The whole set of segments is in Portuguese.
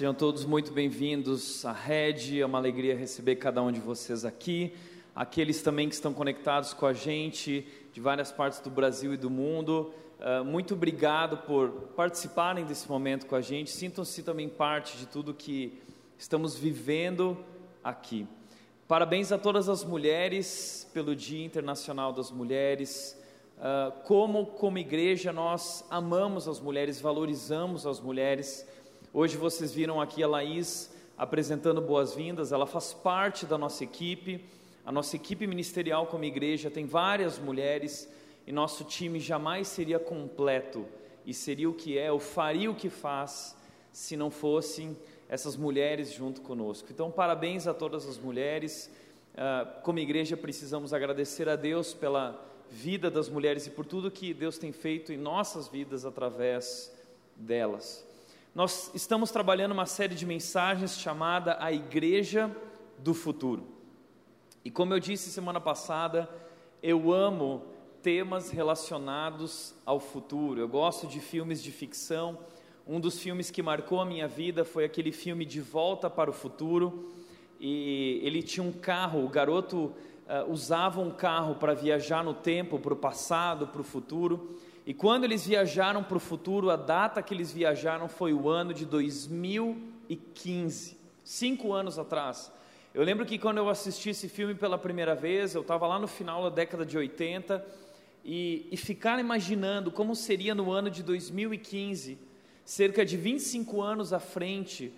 Sejam todos muito bem-vindos à Rede, é uma alegria receber cada um de vocês aqui. Aqueles também que estão conectados com a gente de várias partes do Brasil e do mundo, uh, muito obrigado por participarem desse momento com a gente. Sintam-se também parte de tudo que estamos vivendo aqui. Parabéns a todas as mulheres pelo Dia Internacional das Mulheres. Uh, como, como igreja, nós amamos as mulheres, valorizamos as mulheres. Hoje vocês viram aqui a Laís apresentando boas-vindas, ela faz parte da nossa equipe. A nossa equipe ministerial como igreja tem várias mulheres e nosso time jamais seria completo e seria o que é, ou faria o que faz, se não fossem essas mulheres junto conosco. Então, parabéns a todas as mulheres. Uh, como igreja, precisamos agradecer a Deus pela vida das mulheres e por tudo que Deus tem feito em nossas vidas através delas. Nós estamos trabalhando uma série de mensagens chamada A Igreja do Futuro. E como eu disse semana passada, eu amo temas relacionados ao futuro. Eu gosto de filmes de ficção. Um dos filmes que marcou a minha vida foi aquele filme De Volta para o Futuro. E ele tinha um carro, o garoto uh, usava um carro para viajar no tempo, para o passado, para o futuro. E quando eles viajaram para o futuro, a data que eles viajaram foi o ano de 2015, cinco anos atrás. Eu lembro que quando eu assisti esse filme pela primeira vez, eu estava lá no final da década de 80 e, e ficar imaginando como seria no ano de 2015, cerca de 25 anos à frente,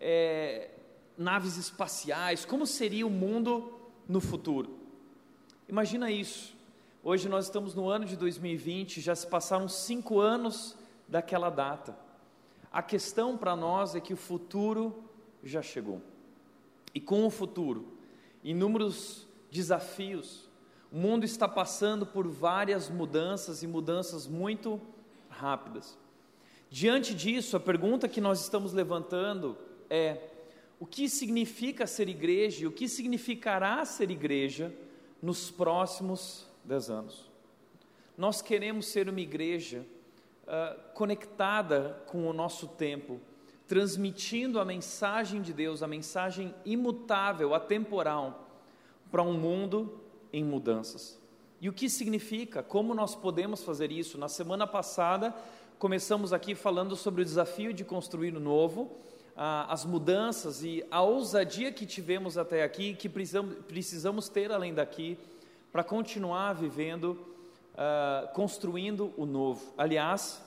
é, naves espaciais, como seria o mundo no futuro. Imagina isso. Hoje nós estamos no ano de 2020, já se passaram cinco anos daquela data. A questão para nós é que o futuro já chegou. E com o futuro, inúmeros desafios, o mundo está passando por várias mudanças e mudanças muito rápidas. Diante disso, a pergunta que nós estamos levantando é: o que significa ser igreja e o que significará ser igreja nos próximos dez anos. Nós queremos ser uma igreja uh, conectada com o nosso tempo, transmitindo a mensagem de Deus, a mensagem imutável, atemporal, para um mundo em mudanças. E o que significa? Como nós podemos fazer isso? Na semana passada, começamos aqui falando sobre o desafio de construir o novo, ah, as mudanças e a ousadia que tivemos até aqui, que precisamos, precisamos ter além daqui para continuar vivendo, uh, construindo o novo. Aliás,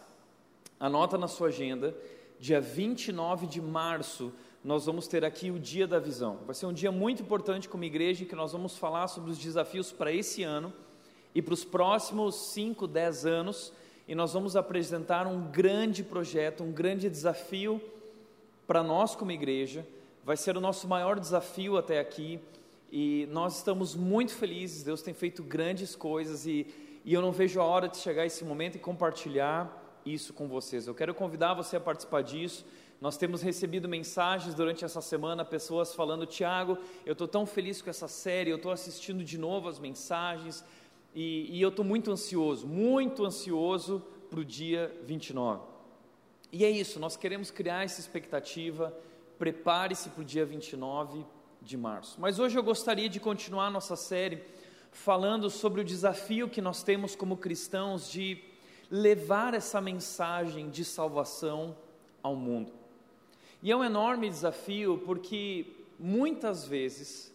anota na sua agenda, dia 29 de março, nós vamos ter aqui o Dia da Visão. Vai ser um dia muito importante como igreja, em que nós vamos falar sobre os desafios para esse ano e para os próximos 5, 10 anos, e nós vamos apresentar um grande projeto, um grande desafio para nós como igreja. Vai ser o nosso maior desafio até aqui e nós estamos muito felizes, Deus tem feito grandes coisas e, e eu não vejo a hora de chegar esse momento e compartilhar isso com vocês. Eu quero convidar você a participar disso. Nós temos recebido mensagens durante essa semana, pessoas falando: Tiago, eu estou tão feliz com essa série, eu estou assistindo de novo as mensagens e, e eu estou muito ansioso, muito ansioso para o dia 29. E é isso, nós queremos criar essa expectativa. Prepare-se para o dia 29 de março. Mas hoje eu gostaria de continuar nossa série falando sobre o desafio que nós temos como cristãos de levar essa mensagem de salvação ao mundo. E é um enorme desafio porque muitas vezes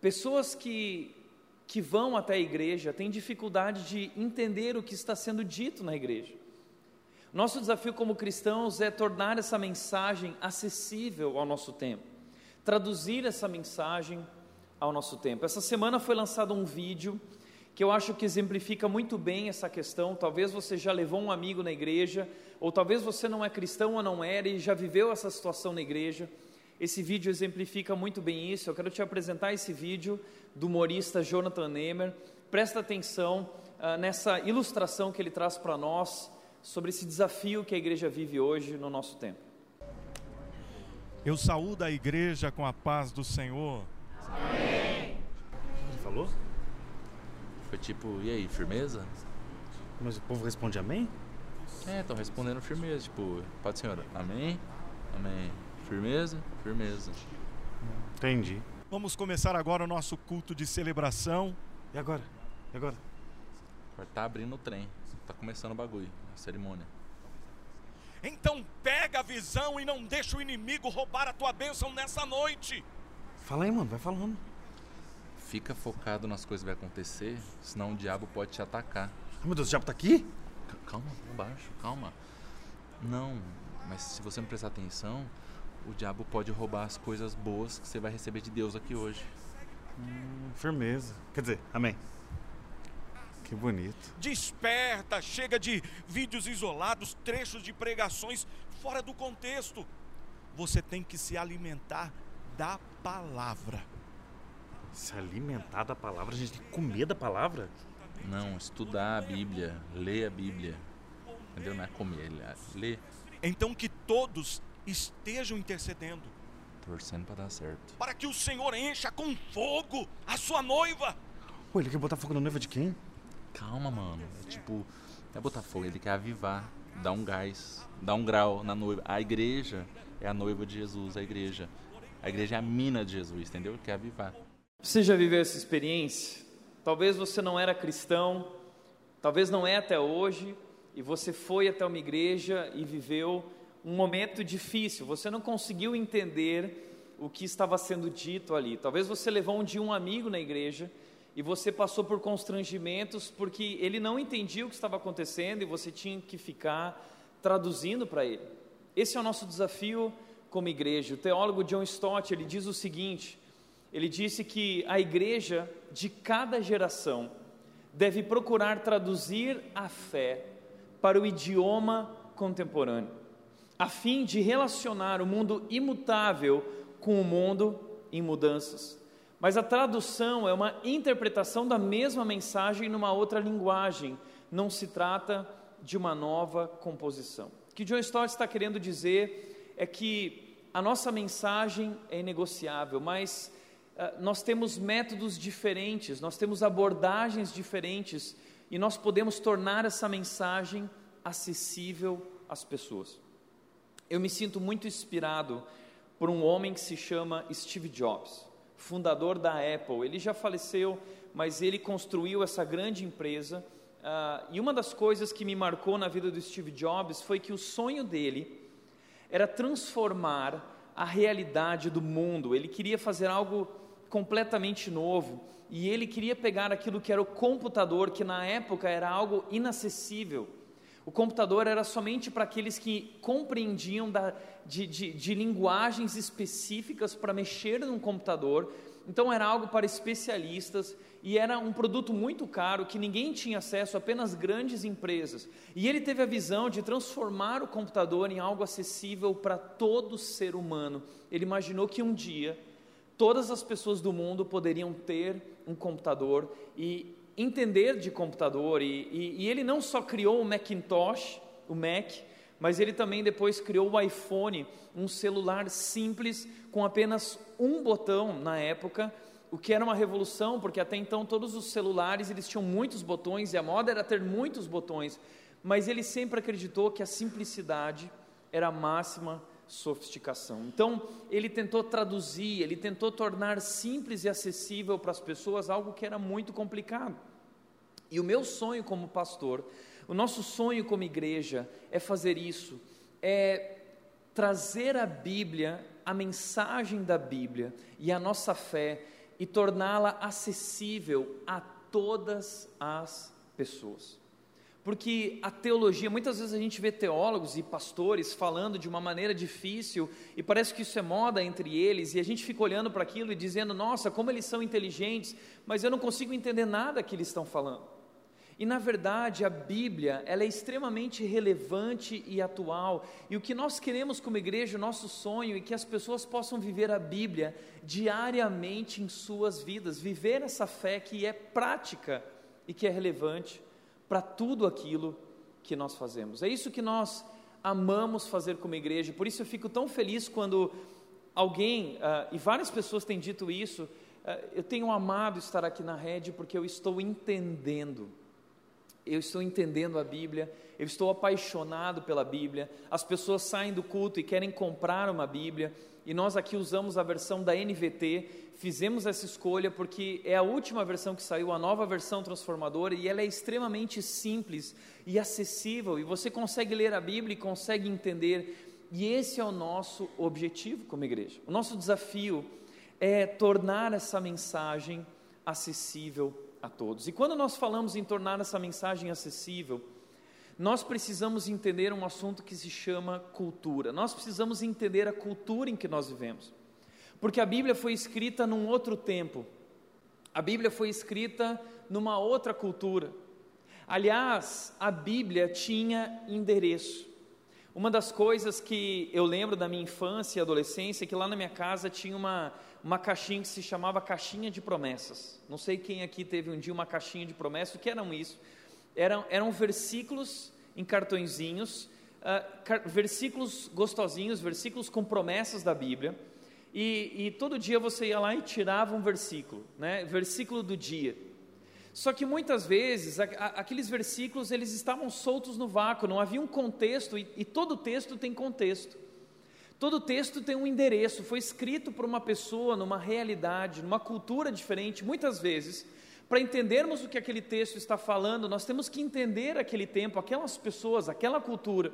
pessoas que que vão até a igreja têm dificuldade de entender o que está sendo dito na igreja. Nosso desafio como cristãos é tornar essa mensagem acessível ao nosso tempo traduzir essa mensagem ao nosso tempo. Essa semana foi lançado um vídeo que eu acho que exemplifica muito bem essa questão. Talvez você já levou um amigo na igreja, ou talvez você não é cristão ou não era e já viveu essa situação na igreja. Esse vídeo exemplifica muito bem isso. Eu quero te apresentar esse vídeo do humorista Jonathan Nehmer. Presta atenção uh, nessa ilustração que ele traz para nós sobre esse desafio que a igreja vive hoje no nosso tempo. Eu saúdo a igreja com a paz do Senhor. Amém. Ele falou? Foi tipo, e aí, firmeza? Mas o povo responde amém? É, estão respondendo firmeza, tipo, Pode Senhor, amém? Amém. Firmeza? Firmeza. Entendi. Vamos começar agora o nosso culto de celebração. E agora? E agora? Agora tá abrindo o trem. Tá começando o bagulho, a cerimônia. Então pega a visão e não deixa o inimigo roubar a tua bênção nessa noite. Fala aí, mano, vai falando. Fica focado nas coisas que vai acontecer, senão o diabo pode te atacar. Oh, meu Deus, o diabo tá aqui? Calma, baixo, calma. Não, mas se você não prestar atenção, o diabo pode roubar as coisas boas que você vai receber de Deus aqui hoje. Hum, firmeza. Quer dizer, amém. Que bonito. Desperta, chega de vídeos isolados, trechos de pregações fora do contexto. Você tem que se alimentar da palavra. Se alimentar da palavra, a gente tem que comer da palavra? Não, estudar a Bíblia, ler a Bíblia. Entendeu? Não é comer, é ler, Então que todos estejam intercedendo torcendo pra dar certo. para que o Senhor encha com fogo a sua noiva. Pô, ele quer botar fogo na noiva de quem? Calma, mano. É tipo, é botar fogo, ele quer avivar, dar um gás, dar um grau na noiva. A igreja é a noiva de Jesus, a igreja. A igreja é a mina de Jesus, entendeu? Quer avivar. Você já viveu essa experiência? Talvez você não era cristão, talvez não é até hoje, e você foi até uma igreja e viveu um momento difícil, você não conseguiu entender o que estava sendo dito ali. Talvez você levou um dia um amigo na igreja e você passou por constrangimentos porque ele não entendia o que estava acontecendo e você tinha que ficar traduzindo para ele. Esse é o nosso desafio como igreja. O teólogo John Stott, ele diz o seguinte: ele disse que a igreja de cada geração deve procurar traduzir a fé para o idioma contemporâneo, a fim de relacionar o mundo imutável com o mundo em mudanças. Mas a tradução é uma interpretação da mesma mensagem numa outra linguagem, não se trata de uma nova composição. O que John Stott está querendo dizer é que a nossa mensagem é inegociável, mas uh, nós temos métodos diferentes, nós temos abordagens diferentes e nós podemos tornar essa mensagem acessível às pessoas. Eu me sinto muito inspirado por um homem que se chama Steve Jobs, fundador da Apple. Ele já faleceu, mas ele construiu essa grande empresa. Uh, e uma das coisas que me marcou na vida do Steve Jobs foi que o sonho dele era transformar a realidade do mundo. Ele queria fazer algo completamente novo e ele queria pegar aquilo que era o computador, que na época era algo inacessível. O computador era somente para aqueles que compreendiam da, de, de, de linguagens específicas para mexer num computador. Então era algo para especialistas e era um produto muito caro que ninguém tinha acesso, apenas grandes empresas. E ele teve a visão de transformar o computador em algo acessível para todo ser humano. Ele imaginou que um dia todas as pessoas do mundo poderiam ter um computador e entender de computador. E, e, e ele não só criou o Macintosh, o Mac, mas ele também depois criou o iPhone, um celular simples com apenas um botão na época, o que era uma revolução, porque até então todos os celulares eles tinham muitos botões e a moda era ter muitos botões, mas ele sempre acreditou que a simplicidade era a máxima sofisticação. Então, ele tentou traduzir, ele tentou tornar simples e acessível para as pessoas algo que era muito complicado. E o meu sonho como pastor, o nosso sonho como igreja é fazer isso, é trazer a Bíblia, a mensagem da Bíblia e a nossa fé e torná-la acessível a todas as pessoas. Porque a teologia, muitas vezes a gente vê teólogos e pastores falando de uma maneira difícil e parece que isso é moda entre eles e a gente fica olhando para aquilo e dizendo: nossa, como eles são inteligentes, mas eu não consigo entender nada que eles estão falando. E na verdade a Bíblia ela é extremamente relevante e atual. E o que nós queremos como igreja, o nosso sonho, é que as pessoas possam viver a Bíblia diariamente em suas vidas, viver essa fé que é prática e que é relevante para tudo aquilo que nós fazemos. É isso que nós amamos fazer como igreja. Por isso eu fico tão feliz quando alguém, uh, e várias pessoas têm dito isso, uh, eu tenho amado estar aqui na rede porque eu estou entendendo eu estou entendendo a Bíblia, eu estou apaixonado pela Bíblia. As pessoas saem do culto e querem comprar uma Bíblia, e nós aqui usamos a versão da NVT. Fizemos essa escolha porque é a última versão que saiu, a nova versão transformadora, e ela é extremamente simples e acessível, e você consegue ler a Bíblia e consegue entender. E esse é o nosso objetivo como igreja. O nosso desafio é tornar essa mensagem acessível a todos. E quando nós falamos em tornar essa mensagem acessível, nós precisamos entender um assunto que se chama cultura. Nós precisamos entender a cultura em que nós vivemos. Porque a Bíblia foi escrita num outro tempo. A Bíblia foi escrita numa outra cultura. Aliás, a Bíblia tinha endereço. Uma das coisas que eu lembro da minha infância e adolescência é que lá na minha casa tinha uma, uma caixinha que se chamava caixinha de promessas. Não sei quem aqui teve um dia uma caixinha de promessas. O que eram isso? Eram, eram versículos em cartõezinhos, uh, car versículos gostosinhos, versículos com promessas da Bíblia. E, e, todo dia você ia lá e tirava um versículo, né? Versículo do dia. Só que muitas vezes a, a, aqueles versículos eles estavam soltos no vácuo, não havia um contexto e, e todo texto tem contexto. Todo texto tem um endereço, foi escrito por uma pessoa, numa realidade, numa cultura diferente. Muitas vezes, para entendermos o que aquele texto está falando, nós temos que entender aquele tempo, aquelas pessoas, aquela cultura.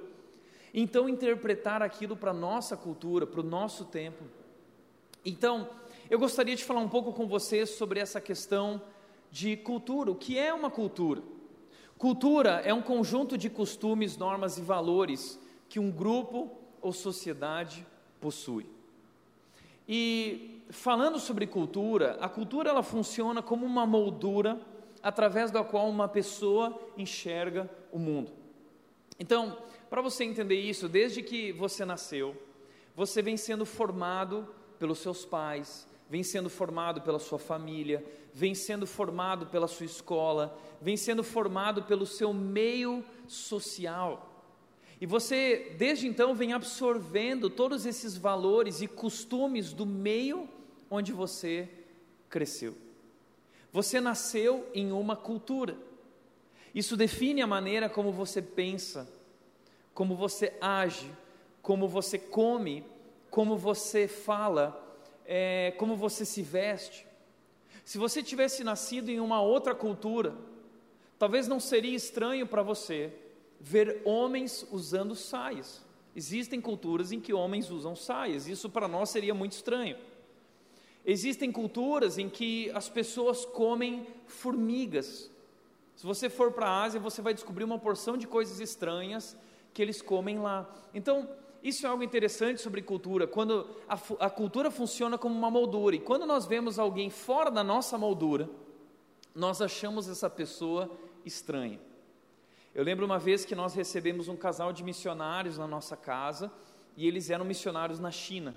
Então, interpretar aquilo para a nossa cultura, para o nosso tempo. Então, eu gostaria de falar um pouco com vocês sobre essa questão de cultura. O que é uma cultura? Cultura é um conjunto de costumes, normas e valores que um grupo ou sociedade possui. E falando sobre cultura, a cultura ela funciona como uma moldura através da qual uma pessoa enxerga o mundo. Então, para você entender isso, desde que você nasceu, você vem sendo formado pelos seus pais, vem sendo formado pela sua família, vem sendo formado pela sua escola, vem sendo formado pelo seu meio social. E você, desde então, vem absorvendo todos esses valores e costumes do meio onde você cresceu. Você nasceu em uma cultura. Isso define a maneira como você pensa, como você age, como você come, como você fala, é, como você se veste. Se você tivesse nascido em uma outra cultura, talvez não seria estranho para você ver homens usando saias. Existem culturas em que homens usam saias, isso para nós seria muito estranho. Existem culturas em que as pessoas comem formigas. Se você for para a Ásia, você vai descobrir uma porção de coisas estranhas que eles comem lá. Então, isso é algo interessante sobre cultura, quando a, a cultura funciona como uma moldura, e quando nós vemos alguém fora da nossa moldura, nós achamos essa pessoa estranha. Eu lembro uma vez que nós recebemos um casal de missionários na nossa casa e eles eram missionários na China.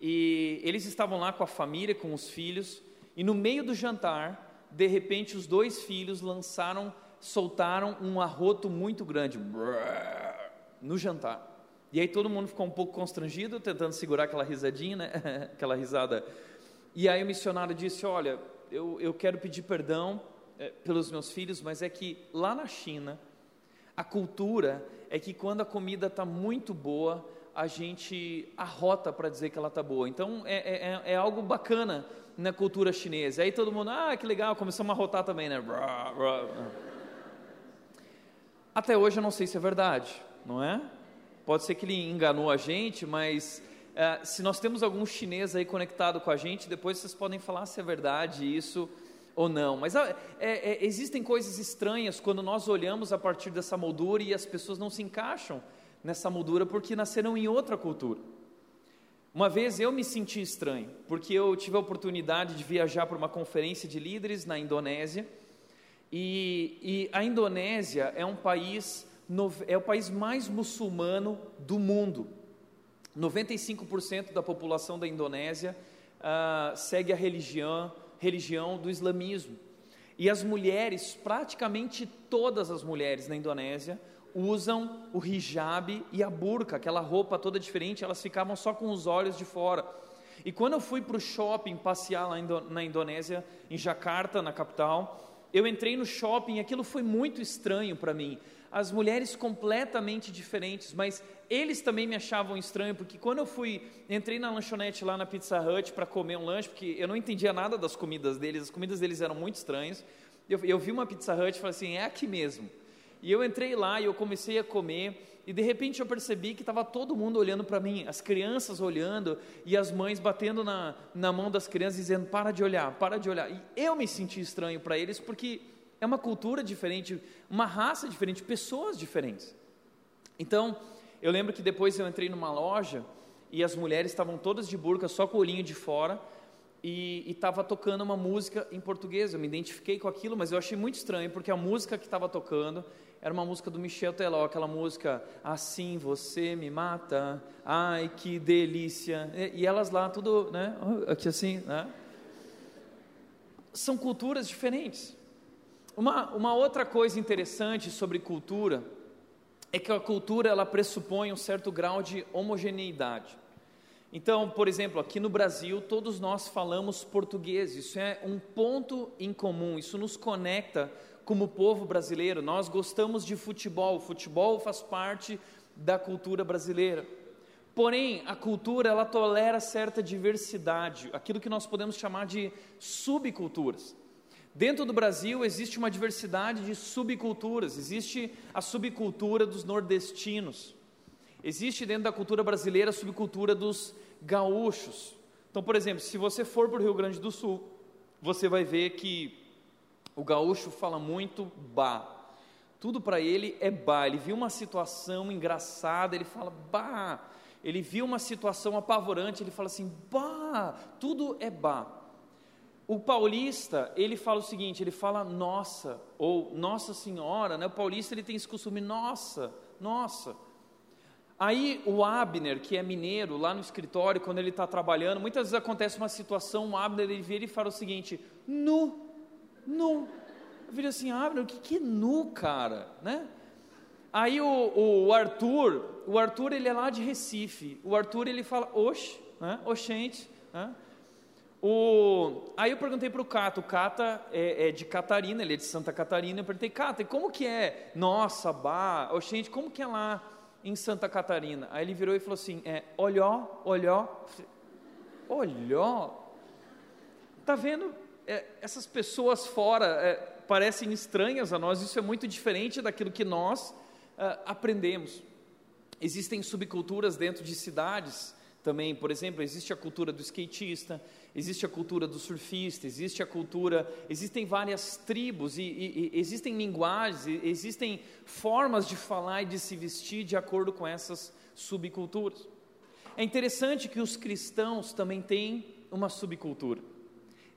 E eles estavam lá com a família, com os filhos, e no meio do jantar, de repente, os dois filhos lançaram, soltaram um arroto muito grande no jantar. E aí todo mundo ficou um pouco constrangido, tentando segurar aquela risadinha, né? aquela risada. E aí o missionário disse: Olha, eu, eu quero pedir perdão é, pelos meus filhos, mas é que lá na China a cultura é que quando a comida está muito boa, a gente arrota para dizer que ela está boa. Então é, é, é, é, algo bacana na cultura chinesa. Aí todo mundo, ah, que legal, começamos a arrotar também, né? Até hoje eu não sei se é verdade, não é? Pode ser que ele enganou a gente, mas é, se nós temos algum chinês aí conectado com a gente, depois vocês podem falar se é verdade isso ou não. Mas é, é, existem coisas estranhas quando nós olhamos a partir dessa moldura e as pessoas não se encaixam nessa moldura porque nasceram em outra cultura. Uma vez eu me senti estranho, porque eu tive a oportunidade de viajar para uma conferência de líderes na Indonésia, e, e a Indonésia é um país, é o país mais muçulmano do mundo. 95% da população da Indonésia uh, segue a religião religião do islamismo. E as mulheres, praticamente todas as mulheres na Indonésia, usam o hijab e a burca, aquela roupa toda diferente, elas ficavam só com os olhos de fora. E quando eu fui para o shopping passear lá na Indonésia, em Jakarta, na capital, Eu entrei no shopping, aquilo foi muito estranho para mim. As mulheres completamente diferentes, mas eles também me achavam estranho, porque quando eu fui, entrei na lanchonete lá na Pizza Hut para comer um lanche, porque eu não entendia nada das comidas deles, as comidas deles eram muito estranhas. Eu, eu vi uma Pizza Hut e falei assim: é aqui mesmo. E eu entrei lá e eu comecei a comer, e de repente eu percebi que estava todo mundo olhando para mim, as crianças olhando e as mães batendo na, na mão das crianças, dizendo: para de olhar, para de olhar. E eu me senti estranho para eles, porque é uma cultura diferente, uma raça diferente, pessoas diferentes. Então, eu lembro que depois eu entrei numa loja e as mulheres estavam todas de burca, só com o olhinho de fora, e estava tocando uma música em português. Eu me identifiquei com aquilo, mas eu achei muito estranho, porque a música que estava tocando era uma música do Michel Teló, aquela música Assim você me mata, ai que delícia. E, e elas lá, tudo, né? Aqui assim, né? São culturas diferentes. Uma, uma outra coisa interessante sobre cultura é que a cultura ela pressupõe um certo grau de homogeneidade. Então, por exemplo, aqui no Brasil, todos nós falamos português, isso é um ponto em comum, isso nos conecta como povo brasileiro. Nós gostamos de futebol, o futebol faz parte da cultura brasileira. Porém, a cultura ela tolera certa diversidade, aquilo que nós podemos chamar de subculturas. Dentro do Brasil existe uma diversidade de subculturas, existe a subcultura dos nordestinos, existe dentro da cultura brasileira a subcultura dos gaúchos. Então, por exemplo, se você for para o Rio Grande do Sul, você vai ver que o gaúcho fala muito bah. Tudo para ele é bah. Ele viu uma situação engraçada, ele fala bah. Ele viu uma situação apavorante, ele fala assim bah. Tudo é bah. O paulista, ele fala o seguinte, ele fala nossa, ou Nossa Senhora, né? O paulista, ele tem esse costume, nossa, nossa. Aí o Abner, que é mineiro, lá no escritório, quando ele está trabalhando, muitas vezes acontece uma situação, o Abner, ele vira e fala o seguinte, nu, nu. Eu viro assim, Abner, o que, que é nu, cara, né? Aí o, o, Arthur, o Arthur, ele é lá de Recife, o Arthur, ele fala, oxe, né? oxente, né? O, aí eu perguntei para o Cata, o Cata é, é, de Catarina, ele é de Santa Catarina, eu perguntei, Cata, e como que é? Nossa, bah, oh, gente, como que é lá em Santa Catarina? Aí ele virou e falou assim, é, olhó, olhó, olhó, tá vendo, é, essas pessoas fora é, parecem estranhas a nós, isso é muito diferente daquilo que nós é, aprendemos. Existem subculturas dentro de cidades, também, por exemplo, existe a cultura do skatista, existe a cultura do surfista, existe a cultura, existem várias tribos e, e, e existem linguagens, e, existem formas de falar e de se vestir de acordo com essas subculturas. É interessante que os cristãos também têm uma subcultura.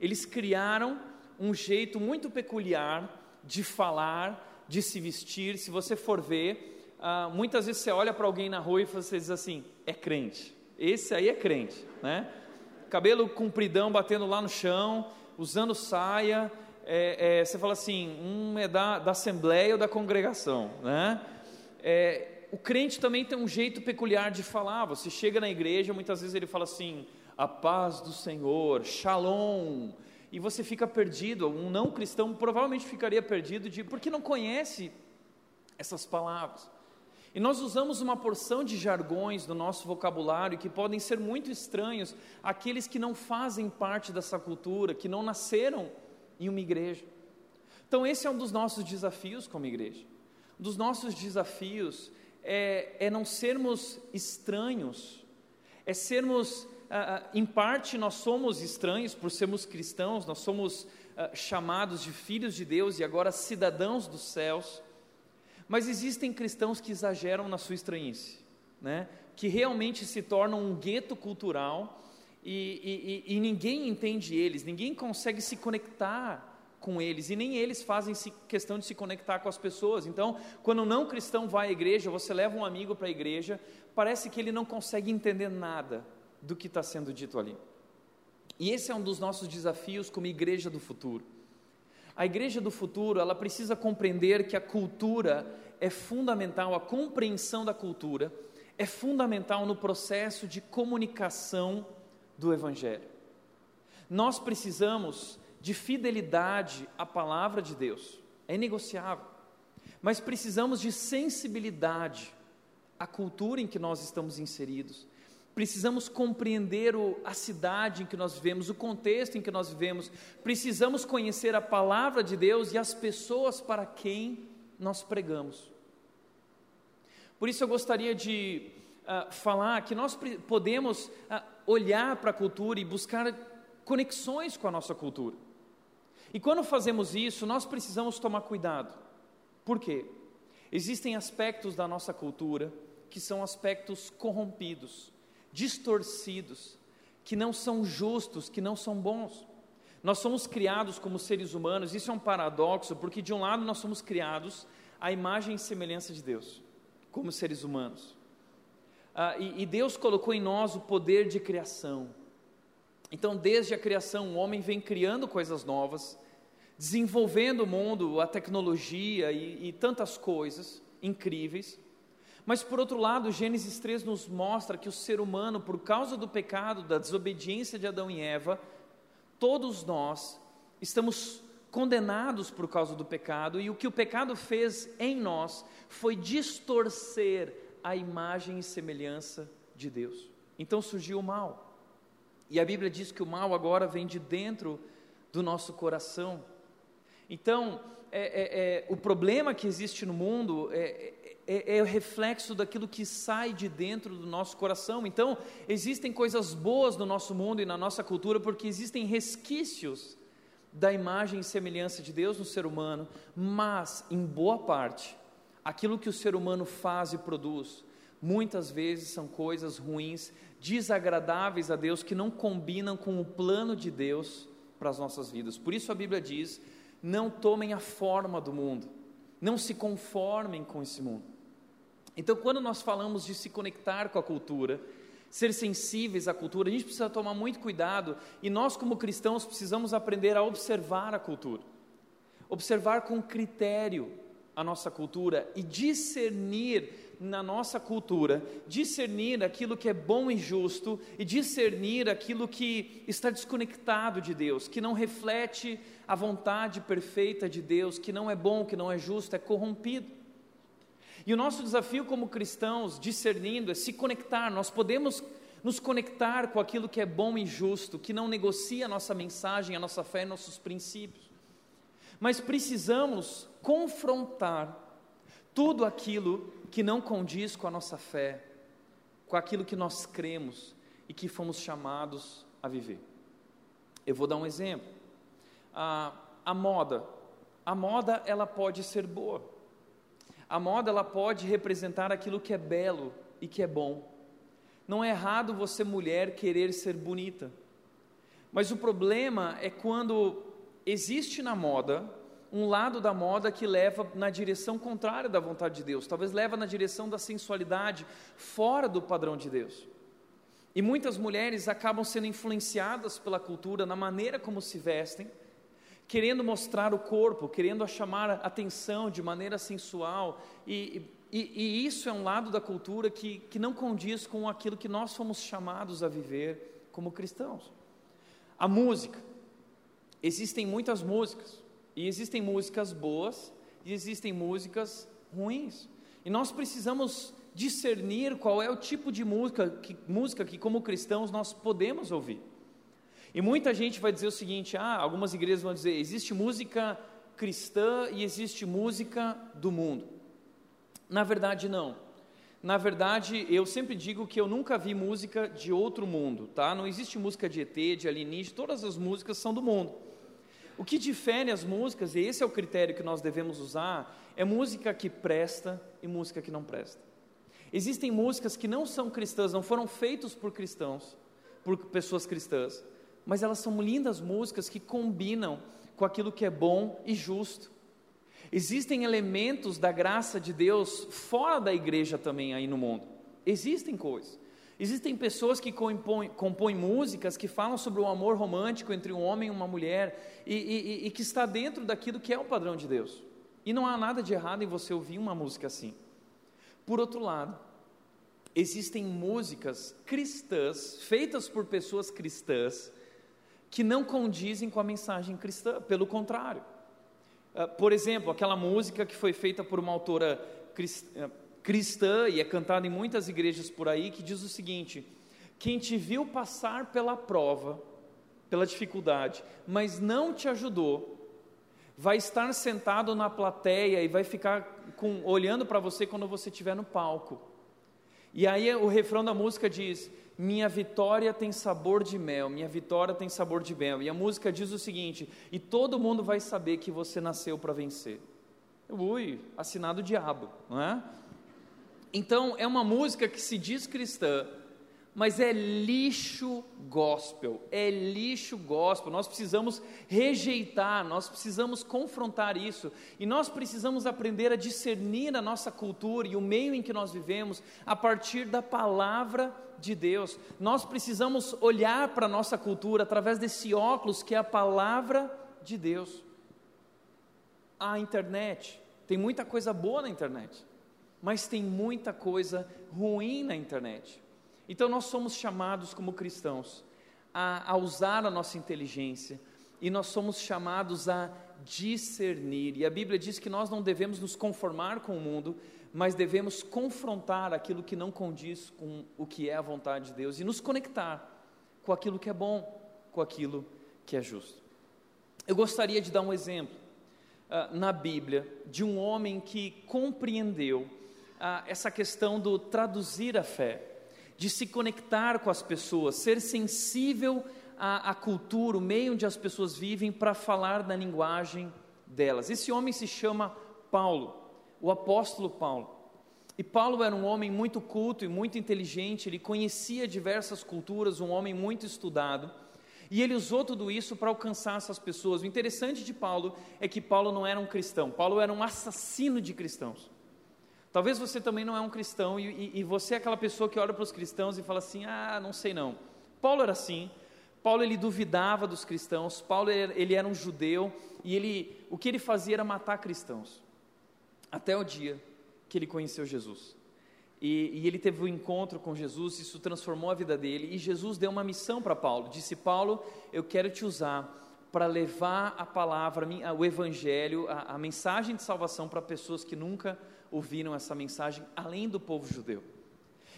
Eles criaram um jeito muito peculiar de falar, de se vestir. Se você for ver, ah, muitas vezes você olha para alguém na rua e você diz assim: é crente. Esse aí é crente, né? Cabelo compridão batendo lá no chão, usando saia. É, é, você fala assim, um é da, da assembleia ou da congregação, né? É, o crente também tem um jeito peculiar de falar. Você chega na igreja, muitas vezes ele fala assim: a paz do Senhor, shalom. E você fica perdido. Um não cristão provavelmente ficaria perdido de porque não conhece essas palavras. E nós usamos uma porção de jargões do nosso vocabulário que podem ser muito estranhos àqueles que não fazem parte dessa cultura, que não nasceram em uma igreja. Então, esse é um dos nossos desafios como igreja. Um dos nossos desafios é, é não sermos estranhos, é sermos, ah, ah, em parte, nós somos estranhos por sermos cristãos, nós somos ah, chamados de filhos de Deus e agora cidadãos dos céus. Mas existem cristãos que exageram na sua estranhice, né? que realmente se tornam um gueto cultural e, e, e ninguém entende eles, ninguém consegue se conectar com eles e nem eles fazem questão de se conectar com as pessoas. Então, quando um não cristão vai à igreja, você leva um amigo para a igreja, parece que ele não consegue entender nada do que está sendo dito ali. E esse é um dos nossos desafios como igreja do futuro. A igreja do futuro, ela precisa compreender que a cultura é fundamental, a compreensão da cultura é fundamental no processo de comunicação do evangelho. Nós precisamos de fidelidade à palavra de Deus, é negociável. Mas precisamos de sensibilidade à cultura em que nós estamos inseridos. Precisamos compreender o, a cidade em que nós vivemos, o contexto em que nós vivemos. Precisamos conhecer a palavra de Deus e as pessoas para quem nós pregamos. Por isso eu gostaria de uh, falar que nós podemos uh, olhar para a cultura e buscar conexões com a nossa cultura. E quando fazemos isso, nós precisamos tomar cuidado. Por quê? Existem aspectos da nossa cultura que são aspectos corrompidos, distorcidos, que não são justos, que não são bons. Nós somos criados como seres humanos, isso é um paradoxo, porque de um lado nós somos criados à imagem e semelhança de Deus, como seres humanos. Ah, e, e Deus colocou em nós o poder de criação. Então, desde a criação, o homem vem criando coisas novas, desenvolvendo o mundo, a tecnologia e, e tantas coisas incríveis. Mas por outro lado, Gênesis 3 nos mostra que o ser humano, por causa do pecado, da desobediência de Adão e Eva, todos nós estamos condenados por causa do pecado, e o que o pecado fez em nós foi distorcer a imagem e semelhança de Deus. Então surgiu o mal. E a Bíblia diz que o mal agora vem de dentro do nosso coração. Então, é, é, é, o problema que existe no mundo é, é, é, o reflexo daquilo que sai de dentro do nosso coração. Então, existem coisas boas no nosso mundo e na nossa cultura porque existem resquícios da imagem e semelhança de Deus no ser humano, mas, em boa parte, aquilo que o ser humano faz e produz, muitas vezes são coisas ruins, desagradáveis a Deus, que não combinam com o plano de Deus para as nossas vidas. Por isso a Bíblia diz não tomem a forma do mundo, não se conformem com esse mundo. Então, quando nós falamos de se conectar com a cultura, ser sensíveis à cultura, a gente precisa tomar muito cuidado e nós, como cristãos, precisamos aprender a observar a cultura, observar com critério a nossa cultura e discernir na nossa cultura, discernir aquilo que é bom e justo e discernir aquilo que está desconectado de Deus, que não reflete a vontade perfeita de Deus, que não é bom, que não é justo, é corrompido. E o nosso desafio como cristãos, discernindo, é se conectar. Nós podemos nos conectar com aquilo que é bom e justo, que não negocia a nossa mensagem, a nossa fé, nossos princípios. Mas precisamos confrontar tudo aquilo que não condiz com a nossa fé, com aquilo que nós cremos e que fomos chamados a viver. Eu vou dar um exemplo. A, a moda, a moda ela pode ser boa. A moda ela pode representar aquilo que é belo e que é bom. Não é errado você mulher querer ser bonita. Mas o problema é quando existe na moda um lado da moda que leva na direção contrária da vontade de Deus, talvez leva na direção da sensualidade, fora do padrão de Deus. E muitas mulheres acabam sendo influenciadas pela cultura na maneira como se vestem, querendo mostrar o corpo, querendo chamar a atenção de maneira sensual, e, e, e isso é um lado da cultura que, que não condiz com aquilo que nós fomos chamados a viver como cristãos. A música, existem muitas músicas, e existem músicas boas e existem músicas ruins. E nós precisamos discernir qual é o tipo de música que, música que como cristãos, nós podemos ouvir. E muita gente vai dizer o seguinte: ah, algumas igrejas vão dizer, existe música cristã e existe música do mundo. Na verdade, não. Na verdade, eu sempre digo que eu nunca vi música de outro mundo, tá? Não existe música de ET, de alienígena, todas as músicas são do mundo. O que difere as músicas, e esse é o critério que nós devemos usar, é música que presta e música que não presta. Existem músicas que não são cristãs, não foram feitas por cristãos, por pessoas cristãs, mas elas são lindas músicas que combinam com aquilo que é bom e justo. Existem elementos da graça de Deus fora da igreja também aí no mundo. Existem coisas. Existem pessoas que compõem, compõem, músicas que falam sobre o amor romântico entre um homem e uma mulher e, e, e, que está dentro daquilo que é o padrão de Deus. E não há nada de errado em você ouvir uma música assim. Por outro lado, existem músicas cristãs, feitas por pessoas cristãs, que não condizem com a mensagem cristã, pelo contrário. Uh, por exemplo, aquela música que foi feita por uma autora cristã, cristã e é cantada em muitas igrejas por aí, que diz o seguinte: Quem te viu passar pela prova, pela dificuldade, mas não te ajudou, vai estar sentado na plateia e vai ficar com, olhando para você quando você estiver no palco. E aí o refrão da música diz: Minha vitória tem sabor de mel, minha vitória tem sabor de mel. E a música diz o seguinte: E todo mundo vai saber que você nasceu para vencer. Ui, assinado o diabo, não é? Então, é uma música que se diz cristã, mas é lixo gospel, é lixo gospel. Nós precisamos rejeitar, nós precisamos confrontar isso, e nós precisamos aprender a discernir a nossa cultura e o meio em que nós vivemos a partir da palavra de Deus. Nós precisamos olhar para a nossa cultura através desse óculos que é a palavra de Deus. A internet, tem muita coisa boa na internet mas tem muita coisa ruim na internet. Então nós somos chamados como cristãos a, a, usar a nossa inteligência e nós somos chamados a discernir. E a Bíblia diz que nós não devemos nos conformar com o mundo, mas devemos confrontar aquilo que não condiz com o que é a vontade de Deus e nos conectar com aquilo que é bom, com aquilo que é justo. Eu gostaria de dar um exemplo uh, na Bíblia de um homem que compreendeu ah, essa questão do traduzir a fé, de se conectar com as pessoas, ser sensível à, à cultura, o meio onde as pessoas vivem, para falar na linguagem delas. Esse homem se chama Paulo, o apóstolo Paulo. E Paulo era um homem muito culto e muito inteligente, ele conhecia diversas culturas, um homem muito estudado. E ele usou tudo isso para alcançar essas pessoas. O interessante de Paulo é que Paulo não era um cristão, Paulo era um assassino de cristãos. Talvez você também não é um cristão e, e, e você é aquela pessoa que olha para os cristãos e fala assim: ah, não sei não. Paulo era assim. Paulo ele duvidava dos cristãos. Paulo ele era um judeu e ele o que ele fazia era matar cristãos. Até o dia que ele conheceu Jesus. E, e, ele teve um encontro com Jesus, isso transformou a vida dele, e Jesus deu uma missão para Paulo. Disse: Paulo, eu quero te usar para levar a palavra, o evangelho, a, a mensagem de salvação para pessoas que nunca ouviram essa mensagem, além do povo judeu.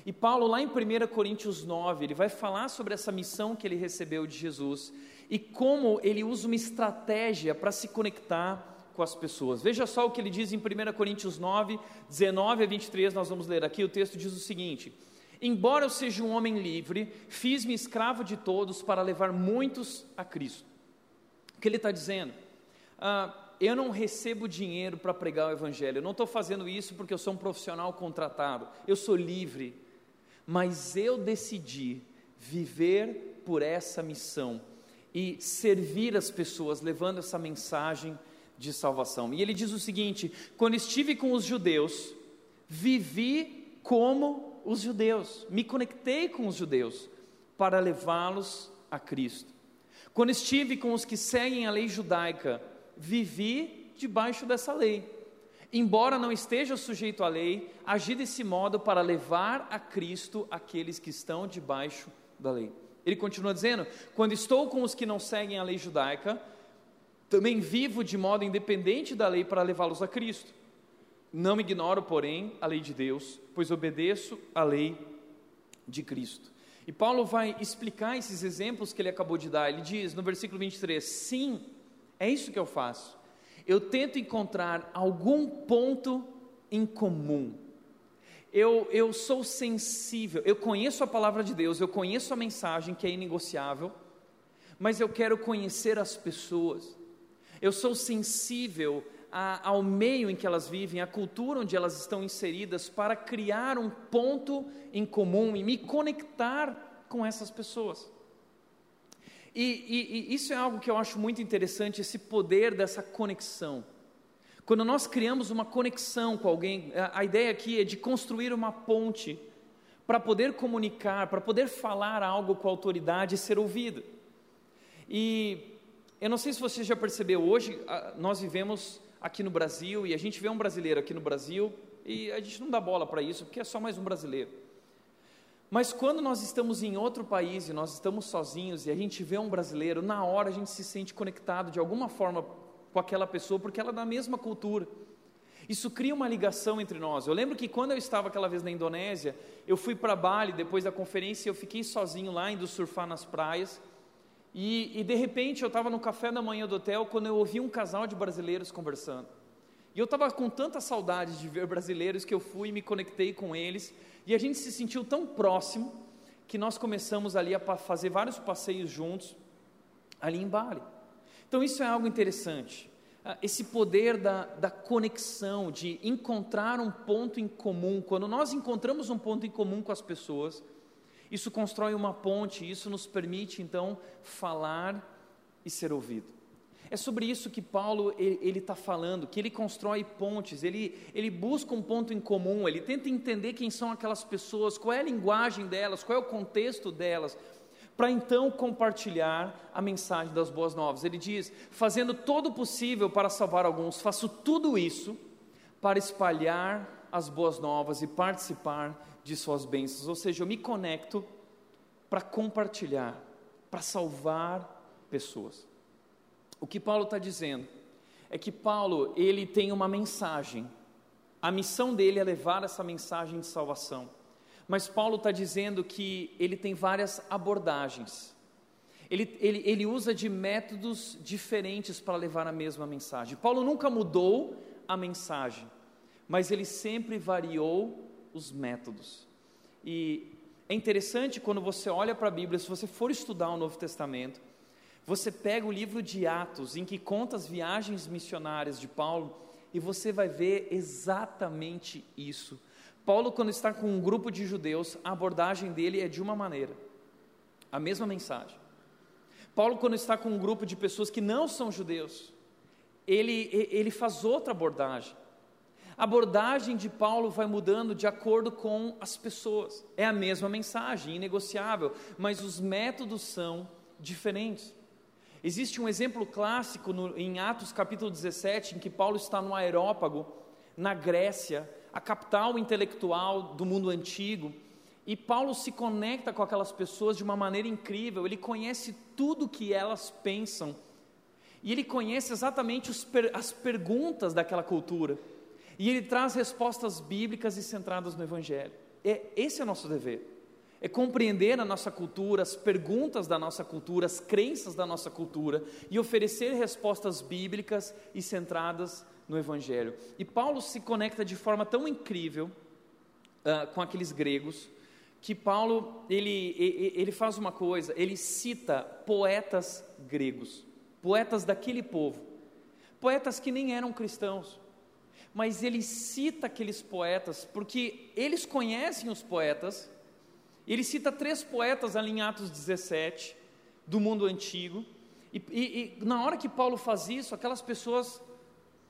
E Paulo, lá em 1 Coríntios 9, ele vai falar sobre essa missão que ele recebeu de Jesus e como ele usa uma estratégia para se conectar com as pessoas. Veja só o que ele diz em 1 Coríntios 9, 19 a 23, nós vamos ler aqui. O texto diz o seguinte: Embora eu seja um homem livre, fiz-me escravo de todos para levar muitos a Cristo. O que ele está dizendo? Ah, eu não recebo dinheiro para pregar o Evangelho, eu não estou fazendo isso porque eu sou um profissional contratado, eu sou livre, mas eu decidi viver por essa missão e servir as pessoas, levando essa mensagem de salvação. E ele diz o seguinte: quando estive com os judeus, vivi como os judeus, me conectei com os judeus para levá-los a Cristo. Quando estive com os que seguem a lei judaica, vivi debaixo dessa lei. Embora não esteja sujeito à lei, agi desse modo para levar a Cristo aqueles que estão debaixo da lei. Ele continua dizendo: quando estou com os que não seguem a lei judaica, também vivo de modo independente da lei para levá-los a Cristo. Não ignoro, porém, a lei de Deus, pois obedeço à lei de Cristo. E Paulo vai explicar esses exemplos que ele acabou de dar. Ele diz no versículo 23: Sim, é isso que eu faço. Eu tento encontrar algum ponto em comum. Eu, eu sou sensível, eu conheço a palavra de Deus, eu conheço a mensagem que é inegociável, mas eu quero conhecer as pessoas. Eu sou sensível a, ao meio em que elas vivem, à cultura onde elas estão inseridas, para criar um ponto em comum e me conectar com essas pessoas. E, e, e isso é algo que eu acho muito interessante, esse poder dessa conexão. Quando nós criamos uma conexão com alguém, a, a ideia aqui é de construir uma ponte para poder comunicar, para poder falar algo com autoridade e ser ouvido. E eu não sei se você já percebeu, hoje nós vivemos aqui no Brasil e a gente vê um brasileiro aqui no Brasil e a gente não dá bola para isso porque é só mais um brasileiro. Mas quando nós estamos em outro país e nós estamos sozinhos e a gente vê um brasileiro, na hora a gente se sente conectado de alguma forma com aquela pessoa, porque ela é da mesma cultura. Isso cria uma ligação entre nós. Eu lembro que quando eu estava aquela vez na Indonésia, eu fui para Bali depois da conferência, eu fiquei sozinho lá, indo surfar nas praias. E, e de repente eu estava no café da manhã do hotel quando eu ouvi um casal de brasileiros conversando. E eu estava com tanta saudade de ver brasileiros que eu fui e me conectei com eles. E a gente se sentiu tão próximo que nós começamos ali a fazer vários passeios juntos, ali em Bali. Então isso é algo interessante. Ah, esse poder da, da conexão, de encontrar um ponto em comum. Quando nós encontramos um ponto em comum com as pessoas, isso constrói uma ponte, isso nos permite então falar e ser ouvido. É sobre isso que Paulo ele está falando, que ele constrói pontes, ele, ele busca um ponto em comum, ele tenta entender quem são aquelas pessoas, qual é a linguagem delas, qual é o contexto delas, para então compartilhar a mensagem das boas novas. Ele diz: fazendo todo o possível para salvar alguns, faço tudo isso para espalhar as boas novas e participar de suas bênçãos. Ou seja, eu me conecto para compartilhar, para salvar pessoas. O que Paulo está dizendo é que Paulo ele tem uma mensagem. A missão dele é levar essa mensagem de salvação. Mas Paulo está dizendo que ele tem várias abordagens. Ele, ele, ele usa de métodos diferentes para levar a mesma mensagem. Paulo nunca mudou a mensagem, mas ele sempre variou os métodos. E é interessante quando você olha para a Bíblia, se você for estudar o Novo Testamento, você pega o livro de Atos, em que conta as viagens missionárias de Paulo, e você vai ver exatamente isso. Paulo, quando está com um grupo de judeus, a abordagem dele é de uma maneira, a mesma mensagem. Paulo, quando está com um grupo de pessoas que não são judeus, ele, ele faz outra abordagem. A abordagem de Paulo vai mudando de acordo com as pessoas. É a mesma mensagem, inegociável, mas os métodos são diferentes. Existe um exemplo clássico no, em Atos capítulo 17, em que Paulo está no aerópago, na Grécia, a capital intelectual do mundo antigo, e Paulo se conecta com aquelas pessoas de uma maneira incrível, ele conhece tudo que elas pensam, e ele conhece exatamente as perguntas daquela cultura, e ele traz respostas bíblicas e centradas no Evangelho. É, esse é o nosso dever, é compreender a nossa cultura, as perguntas da nossa cultura, as crenças da nossa cultura, e oferecer respostas bíblicas e centradas no Evangelho. E Paulo se conecta de forma tão incrível uh, com aqueles gregos que Paulo ele, ele faz uma coisa, ele cita poetas gregos, poetas daquele povo, poetas que nem eram cristãos, mas ele cita aqueles poetas porque eles conhecem os poetas. Ele cita três poetas ali em Atos 17 do mundo antigo. E, e, e na hora que Paulo faz isso, aquelas pessoas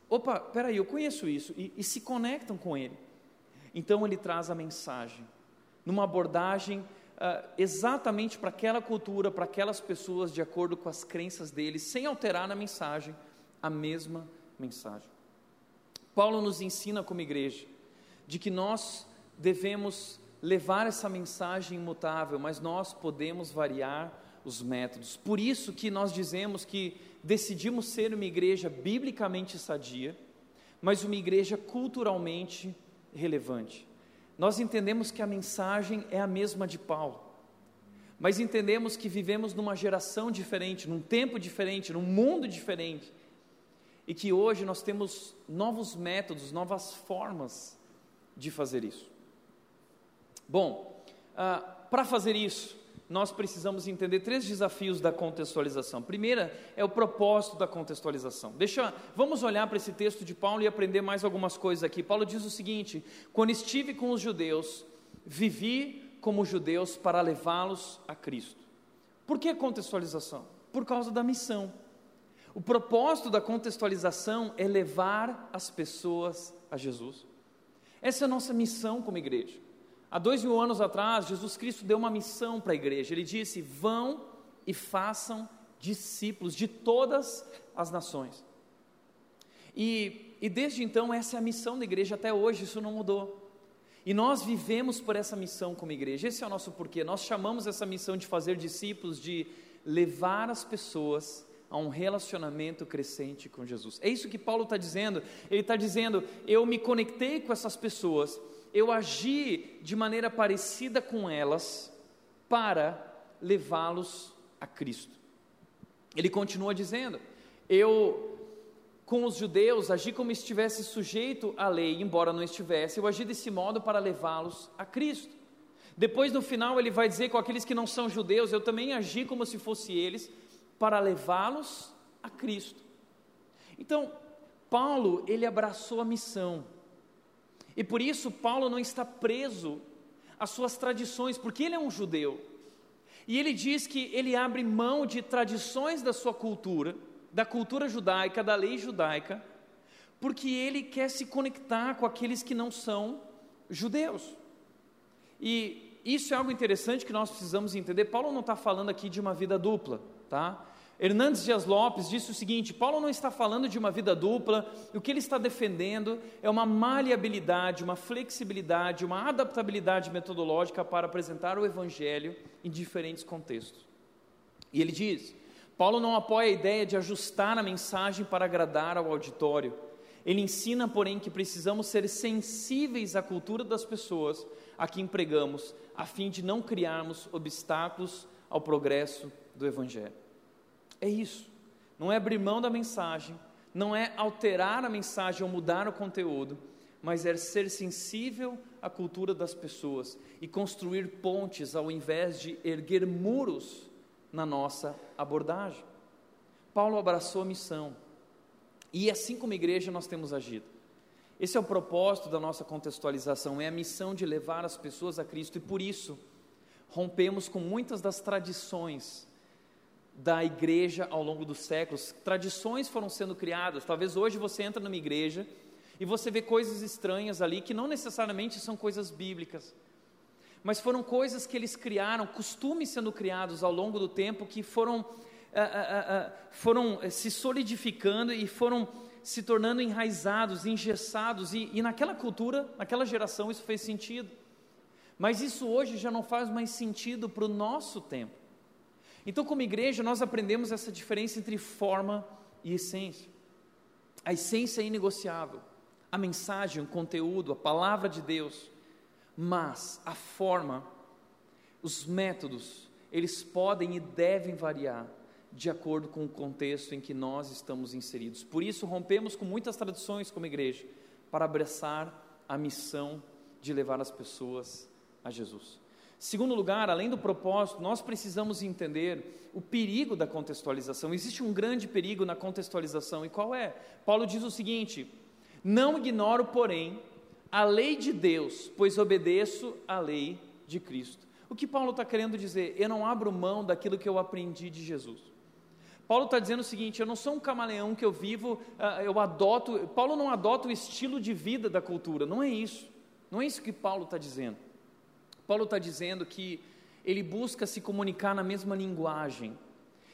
opa, peraí, eu conheço isso, e, e se conectam com ele. Então ele traz a mensagem, numa abordagem uh, exatamente para aquela cultura, para aquelas pessoas, de acordo com as crenças deles, sem alterar na mensagem a mesma mensagem. Paulo nos ensina como igreja de que nós devemos levar essa mensagem imutável, mas nós podemos variar os métodos. Por isso que nós dizemos que decidimos ser uma igreja biblicamente sadia, mas uma igreja culturalmente relevante. Nós entendemos que a mensagem é a mesma de Paulo, mas entendemos que vivemos numa geração diferente, num tempo diferente, num mundo diferente, e que hoje nós temos novos métodos, novas formas de fazer isso. Bom, ah, para fazer isso, nós precisamos entender três desafios da contextualização. Primeira é o propósito da contextualização. Deixa, vamos olhar para esse texto de Paulo e aprender mais algumas coisas aqui. Paulo diz o seguinte: quando estive com os judeus, vivi como judeus para levá-los a Cristo. Por que contextualização? Por causa da missão. O propósito da contextualização é levar as pessoas a Jesus. Essa é a nossa missão como igreja. Há dois mil anos atrás, Jesus Cristo deu uma missão para a igreja. Ele disse: Vão e façam discípulos de todas as nações. E, e desde então, essa é a missão da igreja até hoje, isso não mudou. E nós vivemos por essa missão como igreja. Esse é o nosso porquê. Nós chamamos essa missão de fazer discípulos, de levar as pessoas a um relacionamento crescente com Jesus. É isso que Paulo está dizendo. Ele está dizendo: eu me conectei com essas pessoas, eu agi de maneira parecida com elas para levá-los a Cristo. Ele continua dizendo: eu com os judeus, agi como estivesse sujeito à lei, embora não estivesse, eu agi desse modo para levá-los a Cristo. Depois, no final, ele vai dizer com aqueles que não são judeus, eu também agi como se fosse eles, para levá-los a Cristo. Então, Paulo, ele abraçou a missão. E por isso, Paulo não está preso às suas tradições, porque ele é um judeu. E ele diz que ele abre mão de tradições da sua cultura, da cultura judaica, da lei judaica, porque ele quer se conectar com aqueles que não são judeus. E isso é algo interessante que nós precisamos entender. Paulo não está falando aqui de uma vida dupla, tá? Hernandes Dias Lopes disse o seguinte: Paulo não está falando de uma vida dupla, o que ele está defendendo é uma maleabilidade, uma flexibilidade, uma adaptabilidade metodológica para apresentar o Evangelho em diferentes contextos. E ele diz: Paulo não apoia a ideia de ajustar a mensagem para agradar ao auditório. Ele ensina, porém, que precisamos ser sensíveis à cultura das pessoas a quem pregamos, a fim de não criarmos obstáculos ao progresso do Evangelho. É isso. Não é abrir mão da mensagem, não é alterar a mensagem ou mudar o conteúdo, mas é ser sensível à cultura das pessoas e construir pontes ao invés de erguer muros na nossa abordagem. Paulo abraçou a missão. E assim como igreja nós temos agido. Esse é o propósito da nossa contextualização, é a missão de levar as pessoas a Cristo e por isso rompemos com muitas das tradições da igreja ao longo dos séculos. Tradições foram sendo criadas. Talvez hoje você entra numa igreja e você vê coisas estranhas ali que não necessariamente são coisas bíblicas mas foram coisas que eles criaram, costumes sendo criados ao longo do tempo que foram, ah, ah, ah, foram eh, se solidificando e foram se tornando enraizados, engessados, e, e naquela cultura, naquela geração, isso fez sentido. Mas isso hoje já não faz mais sentido para o nosso tempo. Então, como igreja, nós aprendemos essa diferença entre forma e essência. A essência é inegociável, a mensagem, o conteúdo, a palavra de Deus mas a forma, os métodos, eles podem e devem variar de acordo com o contexto em que nós estamos inseridos. Por isso, rompemos com muitas tradições como igreja para abraçar a missão de levar as pessoas a Jesus. Segundo lugar, além do propósito, nós precisamos entender o perigo da contextualização. Existe um grande perigo na contextualização, e qual é? Paulo diz o seguinte: Não ignoro, porém, a lei de Deus, pois obedeço à lei de Cristo. O que Paulo está querendo dizer? Eu não abro mão daquilo que eu aprendi de Jesus. Paulo está dizendo o seguinte: eu não sou um camaleão que eu vivo, ah, eu adoto. Paulo não adota o estilo de vida da cultura, não é isso. Não é isso que Paulo está dizendo. Paulo está dizendo que ele busca se comunicar na mesma linguagem,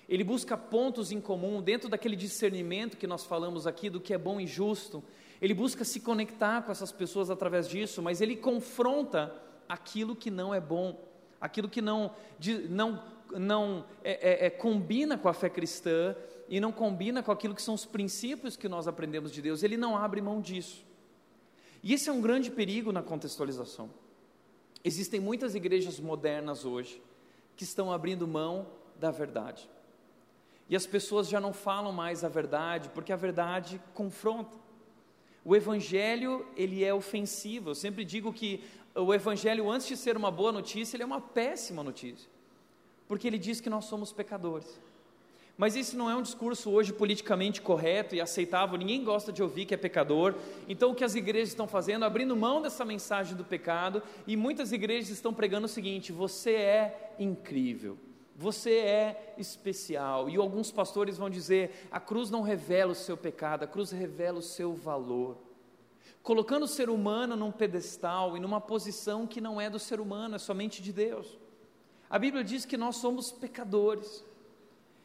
ele busca pontos em comum dentro daquele discernimento que nós falamos aqui do que é bom e justo, ele busca se conectar com essas pessoas através disso, mas ele confronta aquilo que não é bom, aquilo que não, não, não é, é, é, combina com a fé cristã e não combina com aquilo que são os princípios que nós aprendemos de Deus. Ele não abre mão disso. E esse é um grande perigo na contextualização. Existem muitas igrejas modernas hoje que estão abrindo mão da verdade. E as pessoas já não falam mais a verdade, porque a verdade confronta. O evangelho, ele é ofensivo. Eu sempre digo que o evangelho antes de ser uma boa notícia, ele é uma péssima notícia. Porque ele diz que nós somos pecadores. Mas isso não é um discurso hoje politicamente correto e aceitável, ninguém gosta de ouvir que é pecador. Então, o que as igrejas estão fazendo? Abrindo mão dessa mensagem do pecado, e muitas igrejas estão pregando o seguinte: você é incrível, você é especial. E alguns pastores vão dizer: a cruz não revela o seu pecado, a cruz revela o seu valor. Colocando o ser humano num pedestal e numa posição que não é do ser humano, é somente de Deus. A Bíblia diz que nós somos pecadores.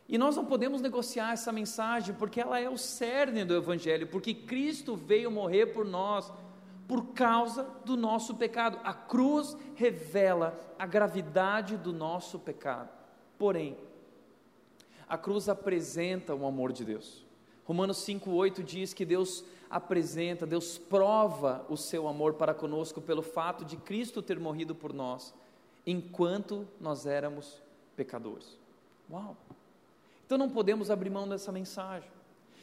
E nós não podemos negociar essa mensagem, porque ela é o cerne do Evangelho, porque Cristo veio morrer por nós, por causa do nosso pecado. A cruz revela a gravidade do nosso pecado. Porém, a cruz apresenta o amor de Deus. Romanos 5,8 diz que Deus apresenta, Deus prova o seu amor para conosco pelo fato de Cristo ter morrido por nós, enquanto nós éramos pecadores. Uau! Então não podemos abrir mão dessa mensagem.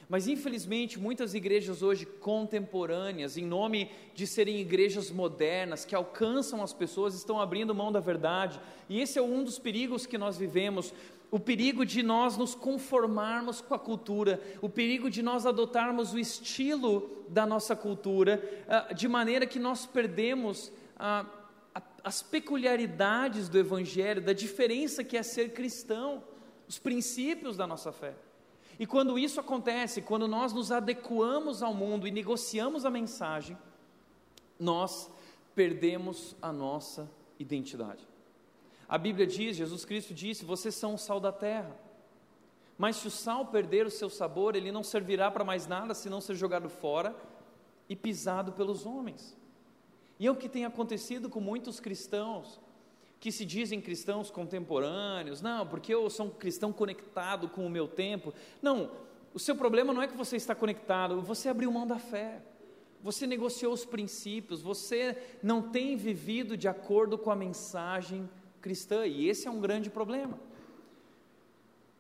Mas infelizmente, muitas igrejas hoje contemporâneas, em nome de serem igrejas modernas, que alcançam as pessoas, estão abrindo mão da verdade. E esse é um dos perigos que nós vivemos o perigo de nós nos conformarmos com a cultura, o perigo de nós adotarmos o estilo da nossa cultura, ah, de maneira que nós perdemos ah, as peculiaridades do Evangelho, da diferença que é ser cristão, os princípios da nossa fé. E quando isso acontece, quando nós nos adequamos ao mundo e negociamos a mensagem, nós perdemos a nossa identidade. A Bíblia diz, Jesus Cristo disse: vocês são o sal da terra. Mas se o sal perder o seu sabor, ele não servirá para mais nada senão ser jogado fora e pisado pelos homens. E é o que tem acontecido com muitos cristãos que se dizem cristãos contemporâneos. Não, porque eu sou um cristão conectado com o meu tempo. Não, o seu problema não é que você está conectado, você abriu mão da fé. Você negociou os princípios, você não tem vivido de acordo com a mensagem cristã, e esse é um grande problema.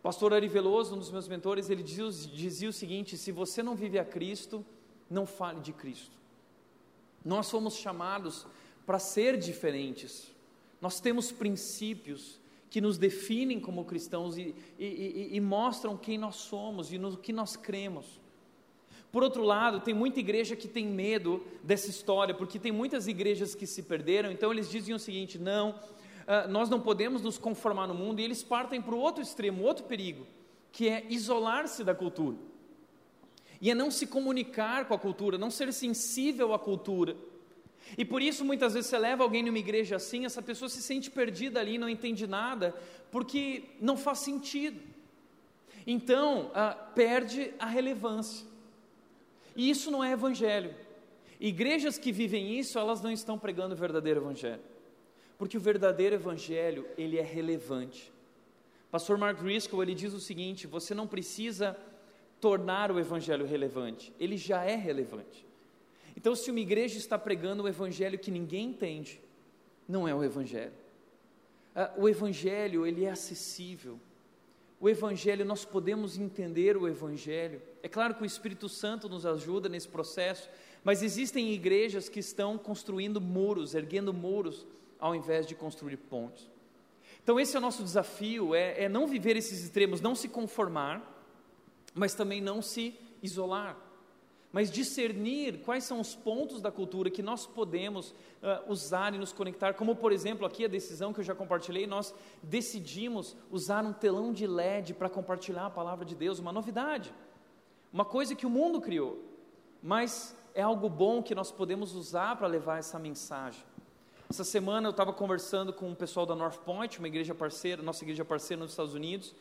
Pastor Ari Veloso, um dos meus mentores, ele dizia, o seguinte: se você não vive a Cristo, não fale de Cristo. Nós somos chamados para ser diferentes, nós temos princípios que nos definem como cristãos e, e, e, e mostram quem nós somos e no que nós cremos. Por outro lado, tem muita igreja que tem medo dessa história, porque tem muitas igrejas que se perderam, então eles dizem o seguinte: não, uh, nós não podemos nos conformar no mundo, e eles partem para o outro extremo, outro perigo, que é isolar-se da cultura. E é não se comunicar com a cultura, não ser sensível à cultura. E por isso muitas vezes você leva alguém numa igreja assim, essa pessoa se sente perdida ali, não entende nada, porque não faz sentido. Então, uh, perde a relevância. E isso não é evangelho. Igrejas que vivem isso, elas não estão pregando o verdadeiro evangelho. Porque o verdadeiro evangelho, ele é relevante. Pastor Mark Driscoll, ele diz o seguinte: você não precisa tornar o evangelho relevante, ele já é relevante. Então, se uma igreja está pregando o evangelho que ninguém entende, não é o evangelho. Ah, o evangelho, ele é acessível. O evangelho, nós podemos entender o evangelho. É claro que o Espírito Santo nos ajuda nesse processo, mas existem igrejas que estão construindo muros, erguendo muros, ao invés de construir pontes. Então, esse é o nosso desafio: é, é não viver esses extremos, não se conformar, mas também não se isolar mas discernir quais são os pontos da cultura que nós podemos uh, usar e nos conectar, como por exemplo aqui a decisão que eu já compartilhei, nós decidimos usar um telão de LED para compartilhar a palavra de Deus, uma novidade, uma coisa que o mundo criou, mas é algo bom que nós podemos usar para levar essa mensagem. Essa semana eu estava conversando com o pessoal da North Point, uma igreja parceira, nossa igreja parceira nos Estados Unidos,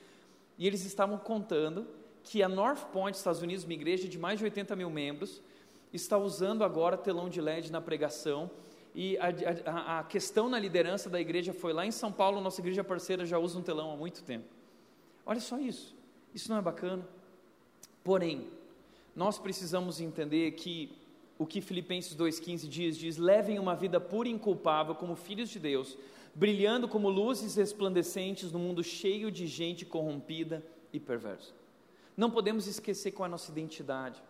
e eles estavam contando que a North Point, Estados Unidos, uma igreja de mais de 80 mil membros, está usando agora telão de LED na pregação. E a, a, a, questão na liderança da igreja foi lá em São Paulo, nossa igreja parceira já usa um telão há muito tempo. Olha só isso, isso não é bacana. Porém, nós precisamos entender que o que Filipenses 2,15 diz, diz: levem uma vida pura e inculpável como filhos de Deus, brilhando como luzes resplandecentes no mundo cheio de gente corrompida e perversa. Não podemos esquecer qual é a nossa identidade.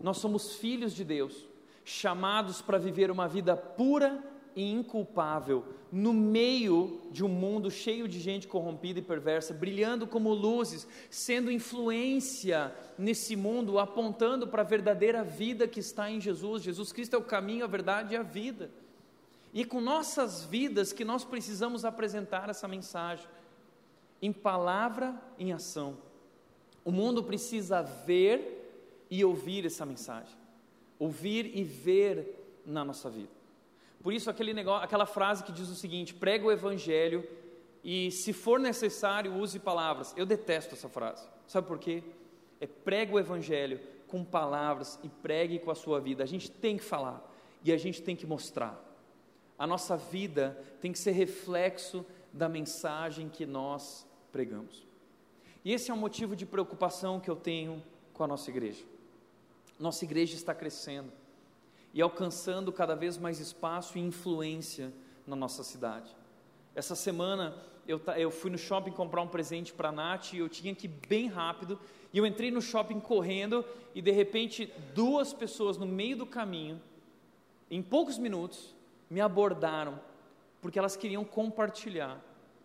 Nós somos filhos de Deus, chamados para viver uma vida pura e inculpável, no meio de um mundo cheio de gente corrompida e perversa, brilhando como luzes, sendo influência nesse mundo, apontando para a verdadeira vida que está em Jesus. Jesus Cristo é o caminho, a verdade e a vida. E com nossas vidas que nós precisamos apresentar essa mensagem, em palavra, em ação. O mundo precisa ver e ouvir essa mensagem, ouvir e ver na nossa vida. Por isso aquele negócio, aquela frase que diz o seguinte: prega o evangelho e se for necessário use palavras. Eu detesto essa frase. Sabe por quê? É prega o evangelho com palavras e pregue com a sua vida. A gente tem que falar. e a gente tem que mostrar. A nossa vida tem que ser reflexo da mensagem que nós pregamos. E esse é um motivo de preocupação que eu tenho com a nossa igreja. Nossa igreja está crescendo e alcançando cada vez mais espaço e influência na nossa cidade. Essa semana eu, eu fui no shopping comprar um presente para a Nath e eu tinha que ir bem rápido. E eu entrei no shopping correndo e de repente duas pessoas no meio do caminho, em poucos minutos, me abordaram porque elas queriam compartilhar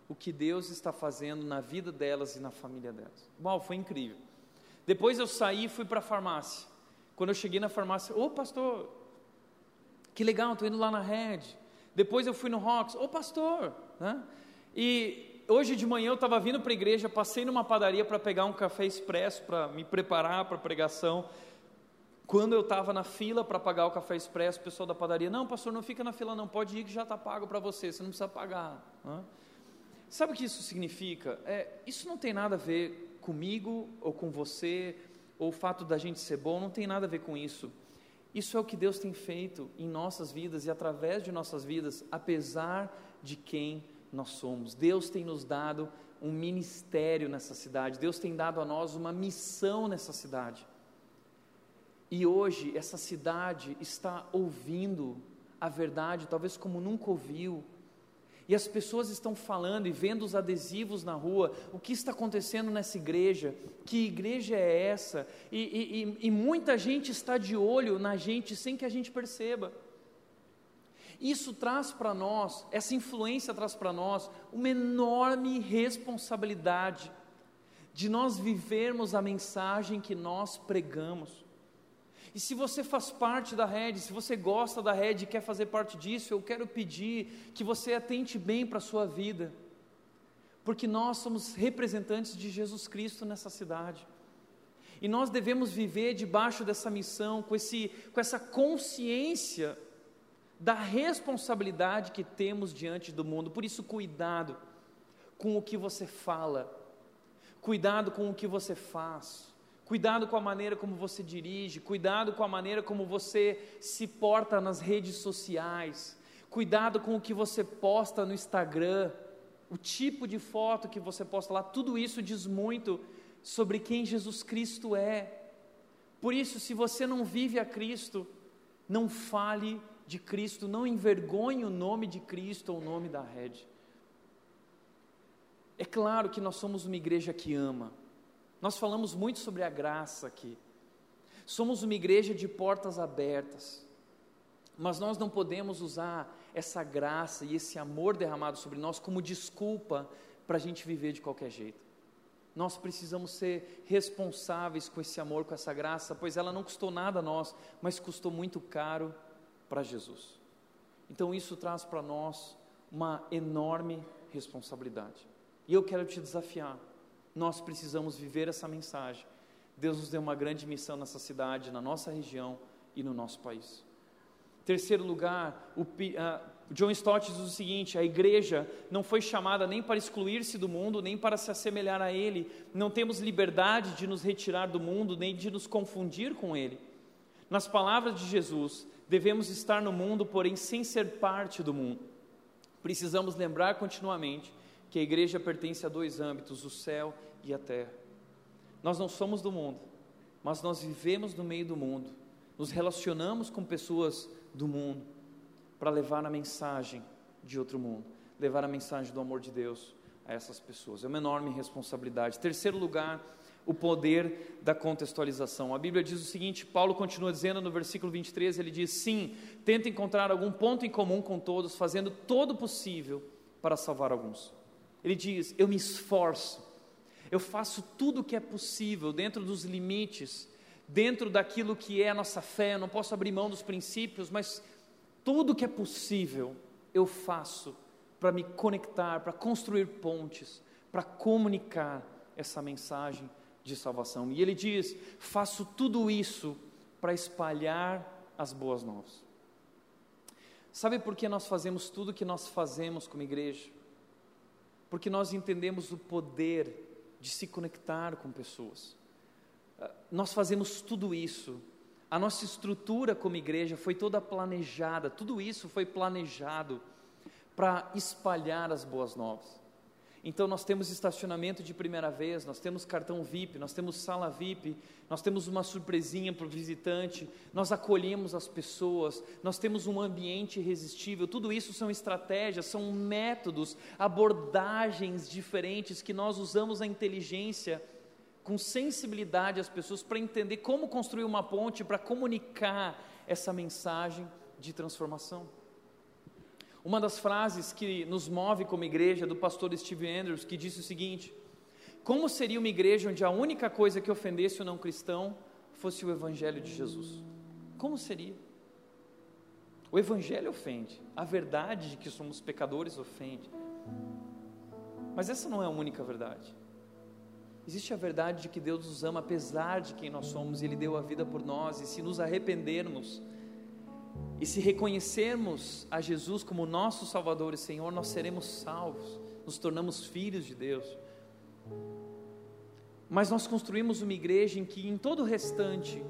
o que Deus está fazendo na vida delas e na família delas. Uau, foi incrível. Depois eu saí e fui para a farmácia. Quando eu cheguei na farmácia, ô pastor, que legal, estou indo lá na rede. Depois eu fui no Rocks, ô pastor, né? E hoje de manhã eu estava vindo para a igreja, passei numa padaria para pegar um café expresso para me preparar para a pregação. Quando eu estava na fila para pagar o café expresso, o pessoal da padaria, não, pastor, não fica na fila, não, pode ir que já está pago para você, você não precisa pagar. Né? Sabe o que isso significa? É, isso não tem nada a ver comigo ou com você, ou o fato da gente ser bom, não tem nada a ver com isso. Isso é o que Deus tem feito em nossas vidas e através de nossas vidas, apesar de quem nós somos. Deus tem nos dado um ministério nessa cidade, Deus tem dado a nós uma missão nessa cidade. E hoje essa cidade está ouvindo a verdade, talvez como nunca ouviu. E as pessoas estão falando e vendo os adesivos na rua, o que está acontecendo nessa igreja, que igreja é essa? E, e, e muita gente está de olho na gente sem que a gente perceba. Isso traz para nós, essa influência traz para nós uma enorme responsabilidade de nós vivermos a mensagem que nós pregamos. E se você faz parte da rede, se você gosta da rede e quer fazer parte disso, eu quero pedir que você atente bem para a sua vida, porque nós somos representantes de Jesus Cristo nessa cidade. E nós devemos viver debaixo dessa missão, com, esse, com essa consciência da responsabilidade que temos diante do mundo. Por isso, cuidado com o que você fala, cuidado com o que você faz, cuidado com a maneira como você dirige, cuidado com a maneira como você se porta nas redes sociais, cuidado com o que você posta no Instagram, o tipo de foto que você posta lá, tudo isso diz muito sobre quem Jesus Cristo é. Por isso, se você não vive a Cristo, não fale de Cristo, não envergonhe o nome de Cristo ou o nome da rede. É claro que nós somos uma igreja que ama. Nós falamos muito sobre a graça aqui. Somos uma igreja de portas abertas. Mas nós não podemos usar essa graça e esse amor derramado sobre nós como desculpa para a gente viver de qualquer jeito. Nós precisamos ser responsáveis com esse amor, com essa graça, pois ela não custou nada a nós, mas custou muito caro para Jesus. Então isso traz para nós uma enorme responsabilidade. E eu quero te desafiar. Nós precisamos viver essa mensagem. Deus nos deu uma grande missão nessa cidade, na nossa região e no nosso país. Terceiro lugar, o, uh, John Stott diz o seguinte: a igreja não foi chamada nem para excluir-se do mundo, nem para se assemelhar a ele. Não temos liberdade de nos retirar do mundo, nem de nos confundir com ele. Nas palavras de Jesus, devemos estar no mundo, porém sem ser parte do mundo. Precisamos lembrar continuamente que a igreja pertence a dois âmbitos, o céu e a terra. Nós não somos do mundo, mas nós vivemos no meio do mundo, nos relacionamos com pessoas do mundo para levar a mensagem de outro mundo, levar a mensagem do amor de Deus a essas pessoas. É uma enorme responsabilidade. Terceiro lugar, o poder da contextualização. A Bíblia diz o seguinte: Paulo continua dizendo no versículo 23, ele diz: Sim, tenta encontrar algum ponto em comum com todos, fazendo todo o possível para salvar alguns. Ele diz: Eu me esforço, eu faço tudo o que é possível dentro dos limites, dentro daquilo que é a nossa fé. Eu não posso abrir mão dos princípios, mas tudo o que é possível eu faço para me conectar, para construir pontes, para comunicar essa mensagem de salvação. E ele diz: faço tudo isso para espalhar as boas novas. Sabe por que nós fazemos tudo o que nós fazemos como igreja? Porque nós entendemos o poder de se conectar com pessoas. Ah, nós fazemos tudo isso A nossa estrutura como igreja foi toda planejada, tudo isso foi planejado para espalhar as boas novas. Então nós temos estacionamento de primeira vez, nós temos cartão VIP, nós temos sala VIP, nós temos uma surpresinha para o visitante, nós acolhemos as pessoas, nós temos um ambiente irresistível. Tudo isso são estratégias, são métodos, abordagens diferentes que nós usamos a inteligência com sensibilidade às pessoas para entender como construir uma ponte para comunicar essa mensagem de transformação. Uma das frases que nos move como igreja do pastor Steve Andrews, que disse o seguinte: Como seria uma igreja onde a única coisa que ofendesse o não cristão fosse o evangelho de Jesus? Como seria? O evangelho ofende, a verdade de que somos pecadores ofende. Mas essa não é a única verdade. Existe a verdade de que Deus nos ama apesar de quem nós somos, e Ele deu a vida por nós, e se nos arrependermos, e se reconhecermos a Jesus como nosso Salvador e Senhor, nós seremos salvos, nos tornamos filhos de Deus. Mas nós construímos uma igreja em que, em todo o restante,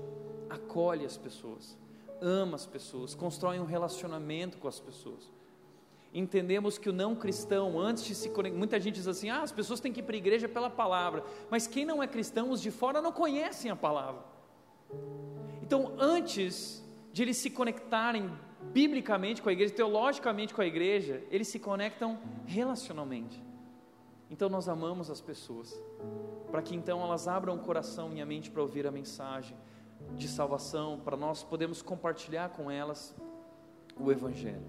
acolhe as pessoas, ama as pessoas, constrói um relacionamento com as pessoas. Entendemos que o não cristão, antes de se conectar, muita gente diz assim: ah, as pessoas têm que ir para a igreja pela palavra, mas quem não é cristão, os de fora não conhecem a palavra. Então, antes de eles se conectarem biblicamente com a igreja, teologicamente com a igreja, eles se conectam relacionalmente. Então nós amamos as pessoas, para que então elas abram o coração e a mente para ouvir a mensagem de salvação, para nós podermos compartilhar com elas o Evangelho.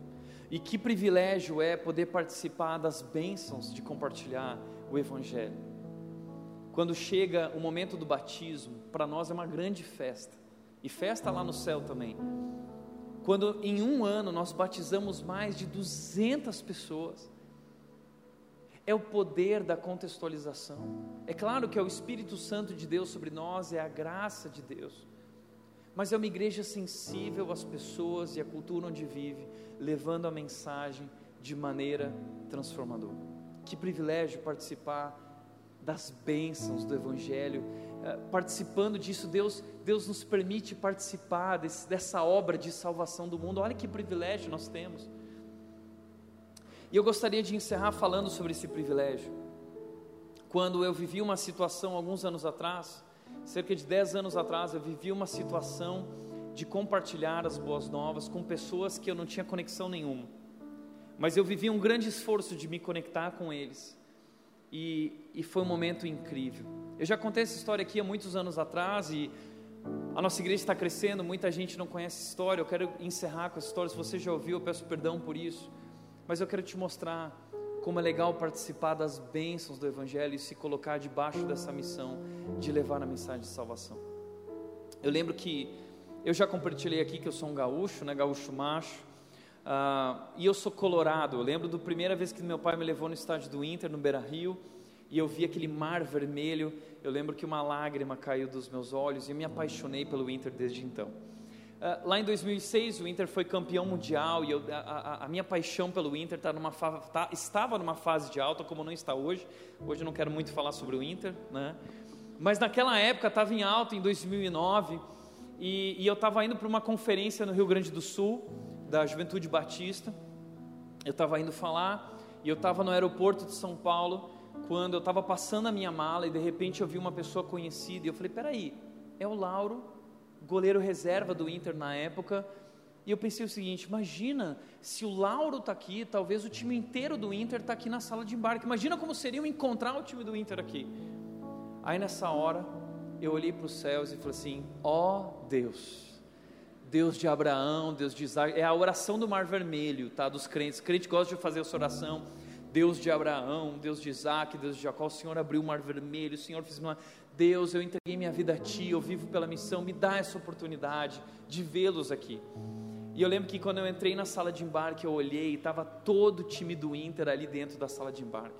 E que privilégio é poder participar das bênçãos de compartilhar o Evangelho. Quando chega o momento do batismo, para nós é uma grande festa e festa lá no céu também. Quando em um ano nós batizamos mais de 200 pessoas, é o poder da contextualização. É claro que é o Espírito Santo de Deus sobre nós, é a graça de Deus, mas é uma igreja sensível às pessoas e à cultura onde vive, levando a mensagem de maneira transformadora. Que privilégio participar das bênçãos do Evangelho participando disso, Deus, Deus nos permite participar desse, dessa obra de salvação do mundo. Olha que privilégio nós temos. E eu gostaria de encerrar falando sobre esse privilégio. Quando eu vivi uma situação alguns anos atrás, cerca de 10 anos atrás, eu vivi uma situação de compartilhar as boas novas com pessoas que eu não tinha conexão nenhuma. Mas eu vivi um grande esforço de me conectar com eles. E, e foi um momento incrível. Eu já contei essa história aqui há muitos anos atrás e a nossa igreja está crescendo, muita gente não conhece essa história. Eu quero encerrar com essa história. Se você já ouviu, eu peço perdão por isso. Mas eu quero te mostrar como é legal participar das bênçãos do Evangelho e se colocar debaixo dessa missão de levar a mensagem de salvação. Eu lembro que eu já compartilhei aqui que eu sou um gaúcho, né, gaúcho macho, uh, e eu sou colorado. Eu lembro da primeira vez que meu pai me levou no estádio do Inter, no Beira Rio, e eu vi aquele mar vermelho, eu lembro que uma lágrima caiu dos meus olhos e me apaixonei pelo Inter desde então. Uh, lá em 2006 o Inter foi campeão mundial e eu, a, a, a, minha paixão pelo Inter tá numa tá, estava numa fase de alta como não está hoje. Hoje eu não quero muito falar sobre o Inter, né? Mas naquela época estava em alta em 2009 e, e eu estava indo para uma conferência no Rio Grande do Sul da Juventude Batista. Eu estava indo falar e eu estava no aeroporto de São Paulo quando eu estava passando a minha mala e de repente eu vi uma pessoa conhecida e eu falei: peraí, é o Lauro, goleiro reserva do Inter na época. E eu pensei o seguinte: imagina se o Lauro está aqui, talvez o time inteiro do Inter está aqui na sala de embarque. Imagina como seria encontrar o time do Inter aqui. Aí nessa hora eu olhei para os céus e falei assim: ó oh, Deus. Deus de Abraão, Deus de Isaac, é a oração do Mar Vermelho, tá? Dos crentes. Crente gosta de fazer essa oração. Deus de Abraão, Deus de Isaac, Deus de Jacó, o Senhor abriu o mar vermelho, o Senhor fez uma. Deus, eu entreguei minha vida a Ti, eu vivo pela missão, me dá essa oportunidade de vê-los aqui. E eu lembro que quando eu entrei na sala de embarque, eu olhei e estava todo o time do Inter ali dentro da sala de embarque.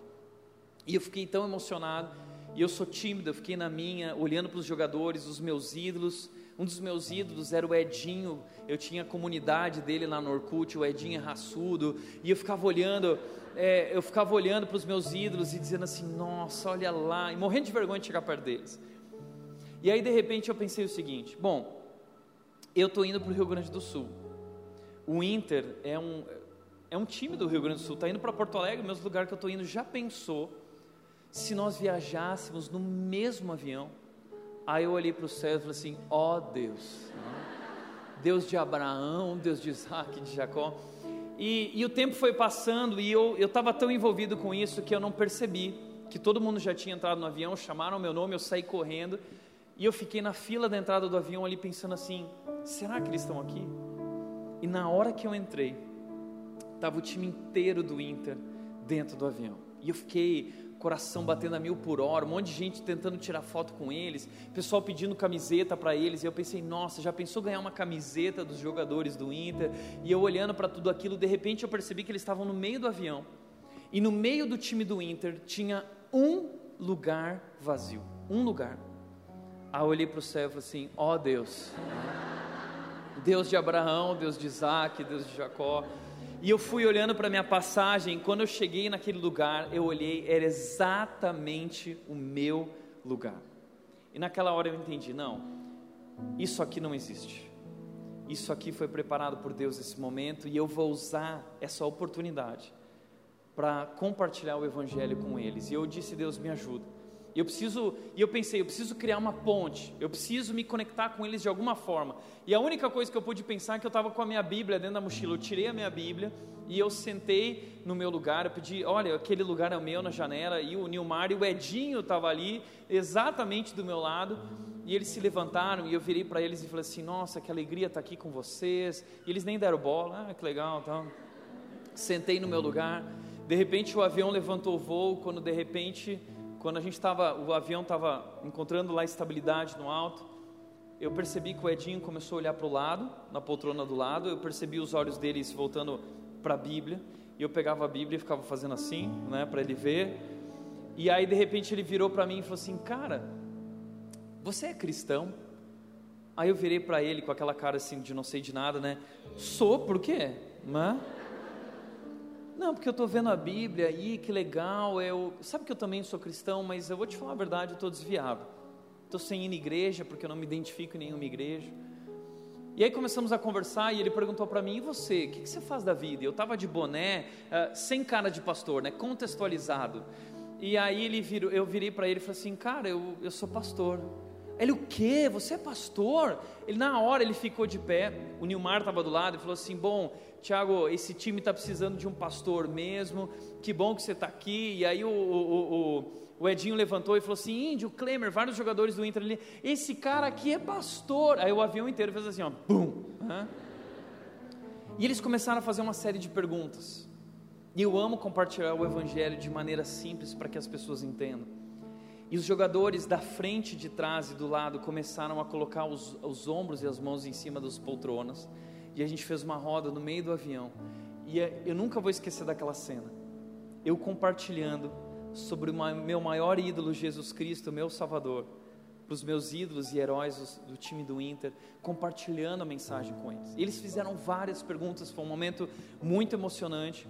E eu fiquei tão emocionado, e eu sou tímido, eu fiquei na minha, olhando para os jogadores, os meus ídolos. Um dos meus ídolos era o Edinho, eu tinha a comunidade dele lá no Orkut, o Edinho é raçudo, e eu ficava olhando, é, eu ficava olhando para os meus ídolos e dizendo assim, nossa, olha lá, e morrendo de vergonha de chegar perto deles. E aí de repente eu pensei o seguinte: bom, eu tô indo para o Rio Grande do Sul. O Inter é um, é um time do Rio Grande do Sul, tá indo para Porto Alegre, o mesmo lugar que eu tô indo. Já pensou se nós viajássemos no mesmo avião? Aí eu olhei para o céu e falei assim: ó oh, Deus, Deus de Abraão, Deus de Isaac, de Jacó. E, e o tempo foi passando e eu estava tão envolvido com isso que eu não percebi que todo mundo já tinha entrado no avião, chamaram meu nome, eu saí correndo e eu fiquei na fila da entrada do avião ali pensando assim: será que eles estão aqui? E na hora que eu entrei, estava o time inteiro do Inter dentro do avião. E eu fiquei coração batendo a mil por hora, um monte de gente tentando tirar foto com eles, pessoal pedindo camiseta para eles, e eu pensei, nossa, já pensou ganhar uma camiseta dos jogadores do Inter? E eu olhando para tudo aquilo, de repente eu percebi que eles estavam no meio do avião, e no meio do time do Inter tinha um lugar vazio, um lugar. Aí eu olhei para o céu e falei assim: ó oh, Deus, Deus de Abraão, Deus de Isaac, Deus de Jacó. E eu fui olhando para minha passagem, quando eu cheguei naquele lugar, eu olhei, era exatamente o meu lugar. E naquela hora eu entendi: não, isso aqui não existe. Isso aqui foi preparado por Deus nesse momento e eu vou usar essa oportunidade para compartilhar o evangelho com eles. E eu disse: Deus me ajuda. E eu preciso, e eu pensei, eu preciso criar uma ponte, eu preciso me conectar com eles de alguma forma. E a única coisa que eu pude pensar é que eu estava com a minha Bíblia dentro da mochila. Eu tirei a minha Bíblia e eu sentei no meu lugar. Eu pedi, olha, aquele lugar é o meu na janela. E o Nilmar e o Edinho estavam ali, exatamente do meu lado. E eles se levantaram e eu virei para eles e falei assim: Nossa, que alegria estar tá aqui com vocês. E eles nem deram bola, ah, que legal. Então, sentei no meu lugar. De repente o avião levantou o voo. Quando de repente quando a gente estava, o avião estava encontrando lá estabilidade no alto, eu percebi que o Edinho começou a olhar para o lado, na poltrona do lado, eu percebi os olhos dele se voltando para a Bíblia, e eu pegava a Bíblia e ficava fazendo assim, né, para ele ver. E aí de repente ele virou para mim e falou assim: "Cara, você é cristão?" Aí eu virei para ele com aquela cara assim de não sei de nada, né? "Sou, por quê?" Né? Não, porque eu estou vendo a Bíblia aí, que legal. Eu, sabe que eu também sou cristão, mas eu vou te falar a verdade, eu estou desviado. Estou sem ir na igreja, porque eu não me identifico em nenhuma igreja. E aí começamos a conversar e ele perguntou para mim: e você, o que, que, você faz da vida? Eu estava de boné, uh, sem cara de pastor, né, contextualizado. E aí ele virou, eu virei para ele e falei assim: cara, eu, eu sou pastor. Ele, o quê? Você é pastor? Ele, na hora, ele ficou de pé. O Nilmar estava do lado e falou assim: Bom, Tiago, esse time está precisando de um pastor mesmo. Que bom que você está aqui. E aí o, o, o, o, Edinho levantou e falou assim: Índio, Klemer, vários jogadores do Inter ali. Esse cara aqui é pastor. Aí o avião inteiro fez assim: ó, bum. E eles começaram a fazer uma série de perguntas. E eu amo compartilhar o evangelho de maneira simples para que as pessoas entendam. E os jogadores da frente, de trás e do lado começaram a colocar os, os ombros e as mãos em cima das poltronas. E a gente fez uma roda no meio do avião. E é, eu nunca vou esquecer daquela cena. Eu compartilhando sobre o meu maior ídolo, Jesus Cristo, meu Salvador, para os meus ídolos e heróis do time do Inter, compartilhando a mensagem com eles. Eles fizeram várias perguntas, foi um momento muito emocionante.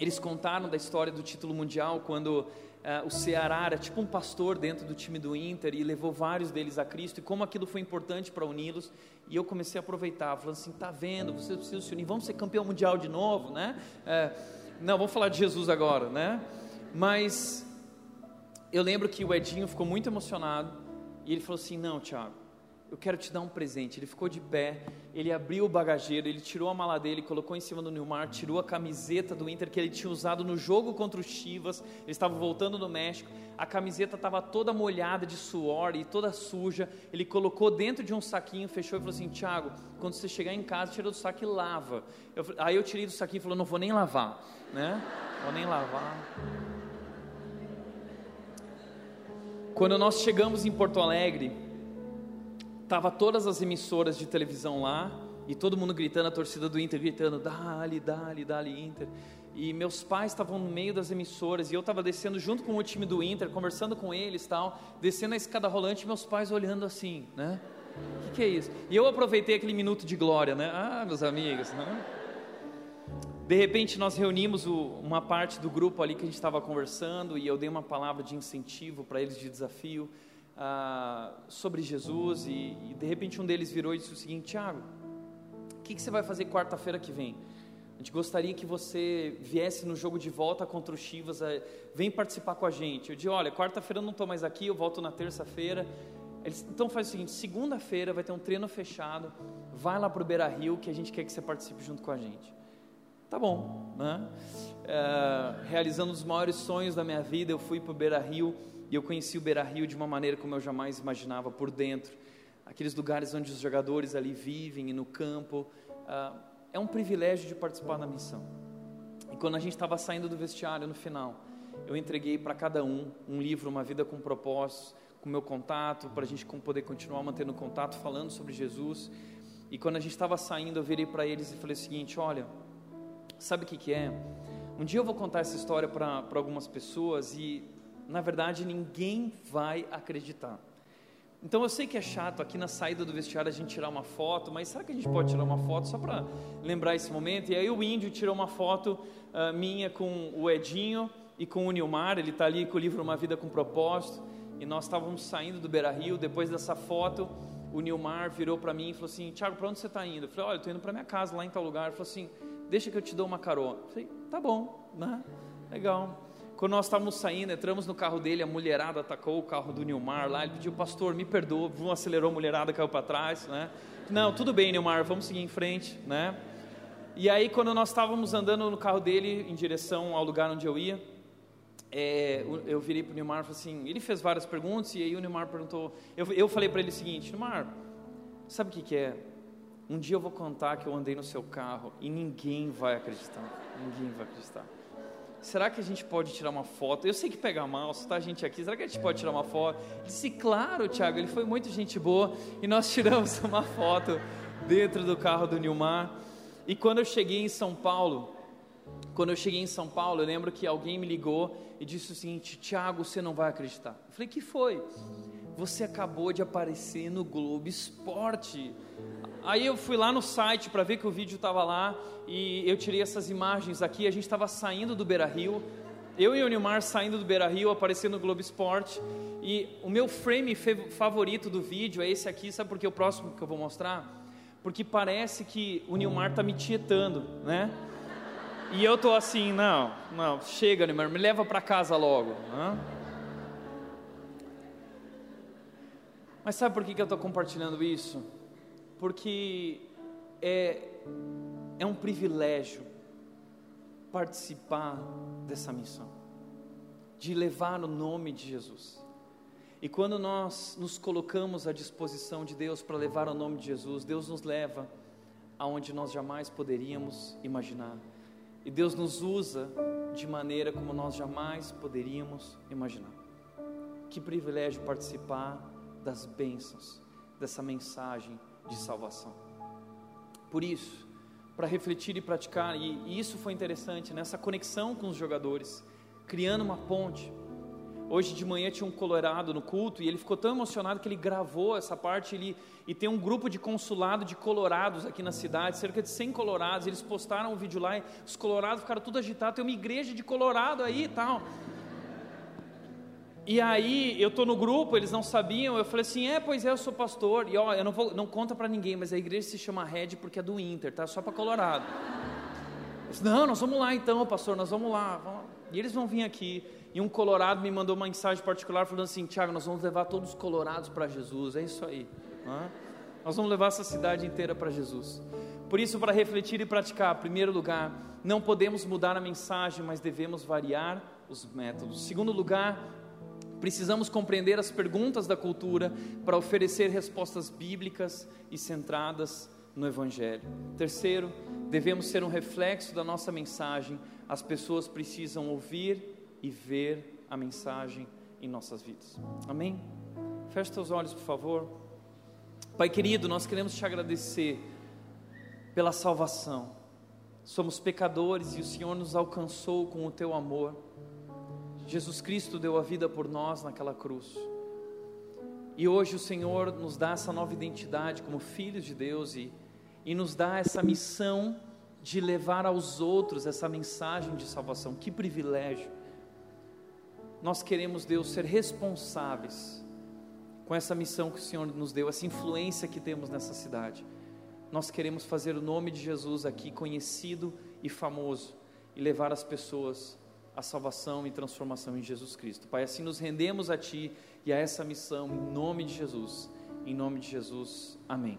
Eles contaram da história do título mundial, quando o Ceará era tipo um pastor dentro do time do Inter e levou vários deles a Cristo e como aquilo foi importante para uni-los. E eu comecei a aproveitar, falando assim: tá vendo, vocês precisam se unir, vamos ser campeão mundial de novo, né? Uh, não, vamos falar de Jesus agora, né? Mas eu lembro que o Edinho ficou muito emocionado e ele falou assim: não, Tiago eu quero te dar um presente. Ele ficou de pé, ele abriu o bagageiro, ele tirou a mala dele, colocou em cima do Nilmar, tirou a camiseta do Inter que ele tinha usado no jogo contra os Chivas. Ele estava voltando do México, a camiseta estava toda molhada de suor e toda suja. Ele colocou dentro de um saquinho, fechou e falou assim: Tiago, quando você chegar em casa, tira do saco e lava. Eu, aí eu tirei do saquinho e falou: Não vou nem lavar, né? Vou nem lavar. Quando nós chegamos em Porto Alegre, Tava todas as emissoras de televisão lá e todo mundo gritando, a torcida do Inter gritando, dali, dali, dali Inter. E meus pais estavam no meio das emissoras e eu estava descendo junto com o time do Inter, conversando com eles, tal, descendo a escada rolante, meus pais olhando assim, né? O que, que, é isso? E eu aproveitei aquele minuto de glória, né? Ah, meus amigos, né? De repente nós reunimos o, uma parte do grupo ali que a gente estava conversando e eu dei uma palavra de incentivo para eles de desafio ah, sobre Jesus e, e, de repente um deles virou e disse o seguinte: Tiago, o que, que você vai fazer quarta-feira que vem? A gente gostaria que você viesse no jogo de volta contra o Chivas, eh, vem participar com a gente. Eu disse: olha, quarta-feira eu não estou mais aqui, eu volto na terça-feira. Então faz o seguinte: segunda-feira vai ter um treino fechado, vai lá para o Beira Rio que a gente quer que você participe junto com a gente. Tá bom, né? É, realizando os maiores sonhos da minha vida, eu fui para o Beira Rio e eu conheci o Beira Rio de uma maneira como eu jamais imaginava por dentro. Aqueles lugares onde os jogadores ali vivem e no campo. É, é um privilégio de participar da missão. E quando a gente estava saindo do vestiário no final, eu entreguei para cada um um livro, Uma Vida com Propósitos, com meu contato, para a gente poder continuar mantendo contato, falando sobre Jesus. E quando a gente estava saindo, eu virei para eles e falei o seguinte: olha, sabe o que, que é? Um dia eu vou contar essa história para algumas pessoas e, na verdade, ninguém vai acreditar. Então eu sei que é chato aqui na saída do vestiário a gente tirar uma foto, mas será que a gente pode tirar uma foto só para lembrar esse momento? E aí o índio tirou uma foto uh, minha com o Edinho e com o Nilmar, ele está ali com o livro Uma Vida com Propósito, e nós estávamos saindo do Beira Rio, depois dessa foto, o Nilmar virou para mim e falou assim, Tiago, para onde você está indo? Eu falei, olha, eu estou indo para minha casa lá em tal lugar. Ele falou assim, deixa que eu te dou uma carona. Eu falei, tá bom, né? legal. Quando nós estávamos saindo, entramos no carro dele, a mulherada atacou o carro do Nilmar lá, ele pediu, pastor, me perdoa, um acelerou a mulherada, caiu para trás, né? Não, tudo bem, Nilmar, vamos seguir em frente, né? E aí, quando nós estávamos andando no carro dele, em direção ao lugar onde eu ia, é, eu virei para o Nilmar e falei assim, ele fez várias perguntas, e aí o Nilmar perguntou, eu, eu falei para ele o seguinte, Nilmar, sabe o que, que é? Um dia eu vou contar que eu andei no seu carro e ninguém vai acreditar. Ninguém vai acreditar. Será que a gente pode tirar uma foto? Eu sei que pega mal, se está a gente aqui, será que a gente pode tirar uma foto? Disse, claro, Tiago, ele foi muito gente boa e nós tiramos uma foto dentro do carro do Nilmar. E quando eu cheguei em São Paulo, quando eu cheguei em São Paulo, eu lembro que alguém me ligou e disse o seguinte: Tiago, você não vai acreditar. Eu falei: que foi? Você acabou de aparecer no Globo Esporte. Aí eu fui lá no site para ver que o vídeo estava lá e eu tirei essas imagens aqui. A gente estava saindo do Beira Rio, eu e o Nilmar saindo do Beira Rio, aparecendo no Globo Esporte. E o meu frame favorito do vídeo é esse aqui, sabe por que o próximo que eu vou mostrar? Porque parece que o Nilmar está me tietando, né? E eu tô assim, não, não, chega, Nilmar, me leva para casa logo. Né? Mas sabe por que, que eu estou compartilhando isso? Porque é, é um privilégio participar dessa missão, de levar o nome de Jesus. E quando nós nos colocamos à disposição de Deus para levar o nome de Jesus, Deus nos leva aonde nós jamais poderíamos imaginar. E Deus nos usa de maneira como nós jamais poderíamos imaginar. Que privilégio participar das bênçãos dessa mensagem de salvação. Por isso, para refletir e praticar, e, e isso foi interessante, nessa conexão com os jogadores, criando uma ponte. Hoje de manhã tinha um colorado no culto e ele ficou tão emocionado que ele gravou essa parte ele, e tem um grupo de consulado de colorados aqui na cidade, cerca de 100 colorados, eles postaram um vídeo lá e os colorados ficaram tudo agitados, tem uma igreja de colorado aí e tal. E aí eu tô no grupo, eles não sabiam, eu falei assim, é, pois é, eu sou pastor, e ó, eu não vou, não conta para ninguém, mas a igreja se chama Red porque é do Inter, tá? Só para Colorado. Disse, não, nós vamos lá então, pastor, nós vamos lá. E eles vão vir aqui. E um colorado me mandou uma mensagem particular falando assim, Tiago, nós vamos levar todos os colorados para Jesus, é isso aí. Nós vamos levar essa cidade inteira para Jesus. Por isso, para refletir e praticar, primeiro lugar, não podemos mudar a mensagem, mas devemos variar os métodos. Segundo lugar, Precisamos compreender as perguntas da cultura para oferecer respostas bíblicas e centradas no Evangelho. Terceiro, devemos ser um reflexo da nossa mensagem. As pessoas precisam ouvir e ver a mensagem em nossas vidas. Amém? Feche seus olhos, por favor. Pai querido, nós queremos te agradecer pela salvação. Somos pecadores e o Senhor nos alcançou com o teu amor. Jesus Cristo deu a vida por nós naquela cruz. E hoje o Senhor nos dá essa nova identidade como filhos de Deus e, e nos dá essa missão de levar aos outros essa mensagem de salvação. Que privilégio! Nós queremos, Deus, ser responsáveis com essa missão que o Senhor nos deu, essa influência que temos nessa cidade. Nós queremos fazer o nome de Jesus aqui conhecido e famoso e levar as pessoas à salvação e transformação em Jesus Cristo. Pai, assim nos rendemos a Ti e a essa missão em nome de Jesus. Em nome de Jesus. Amém.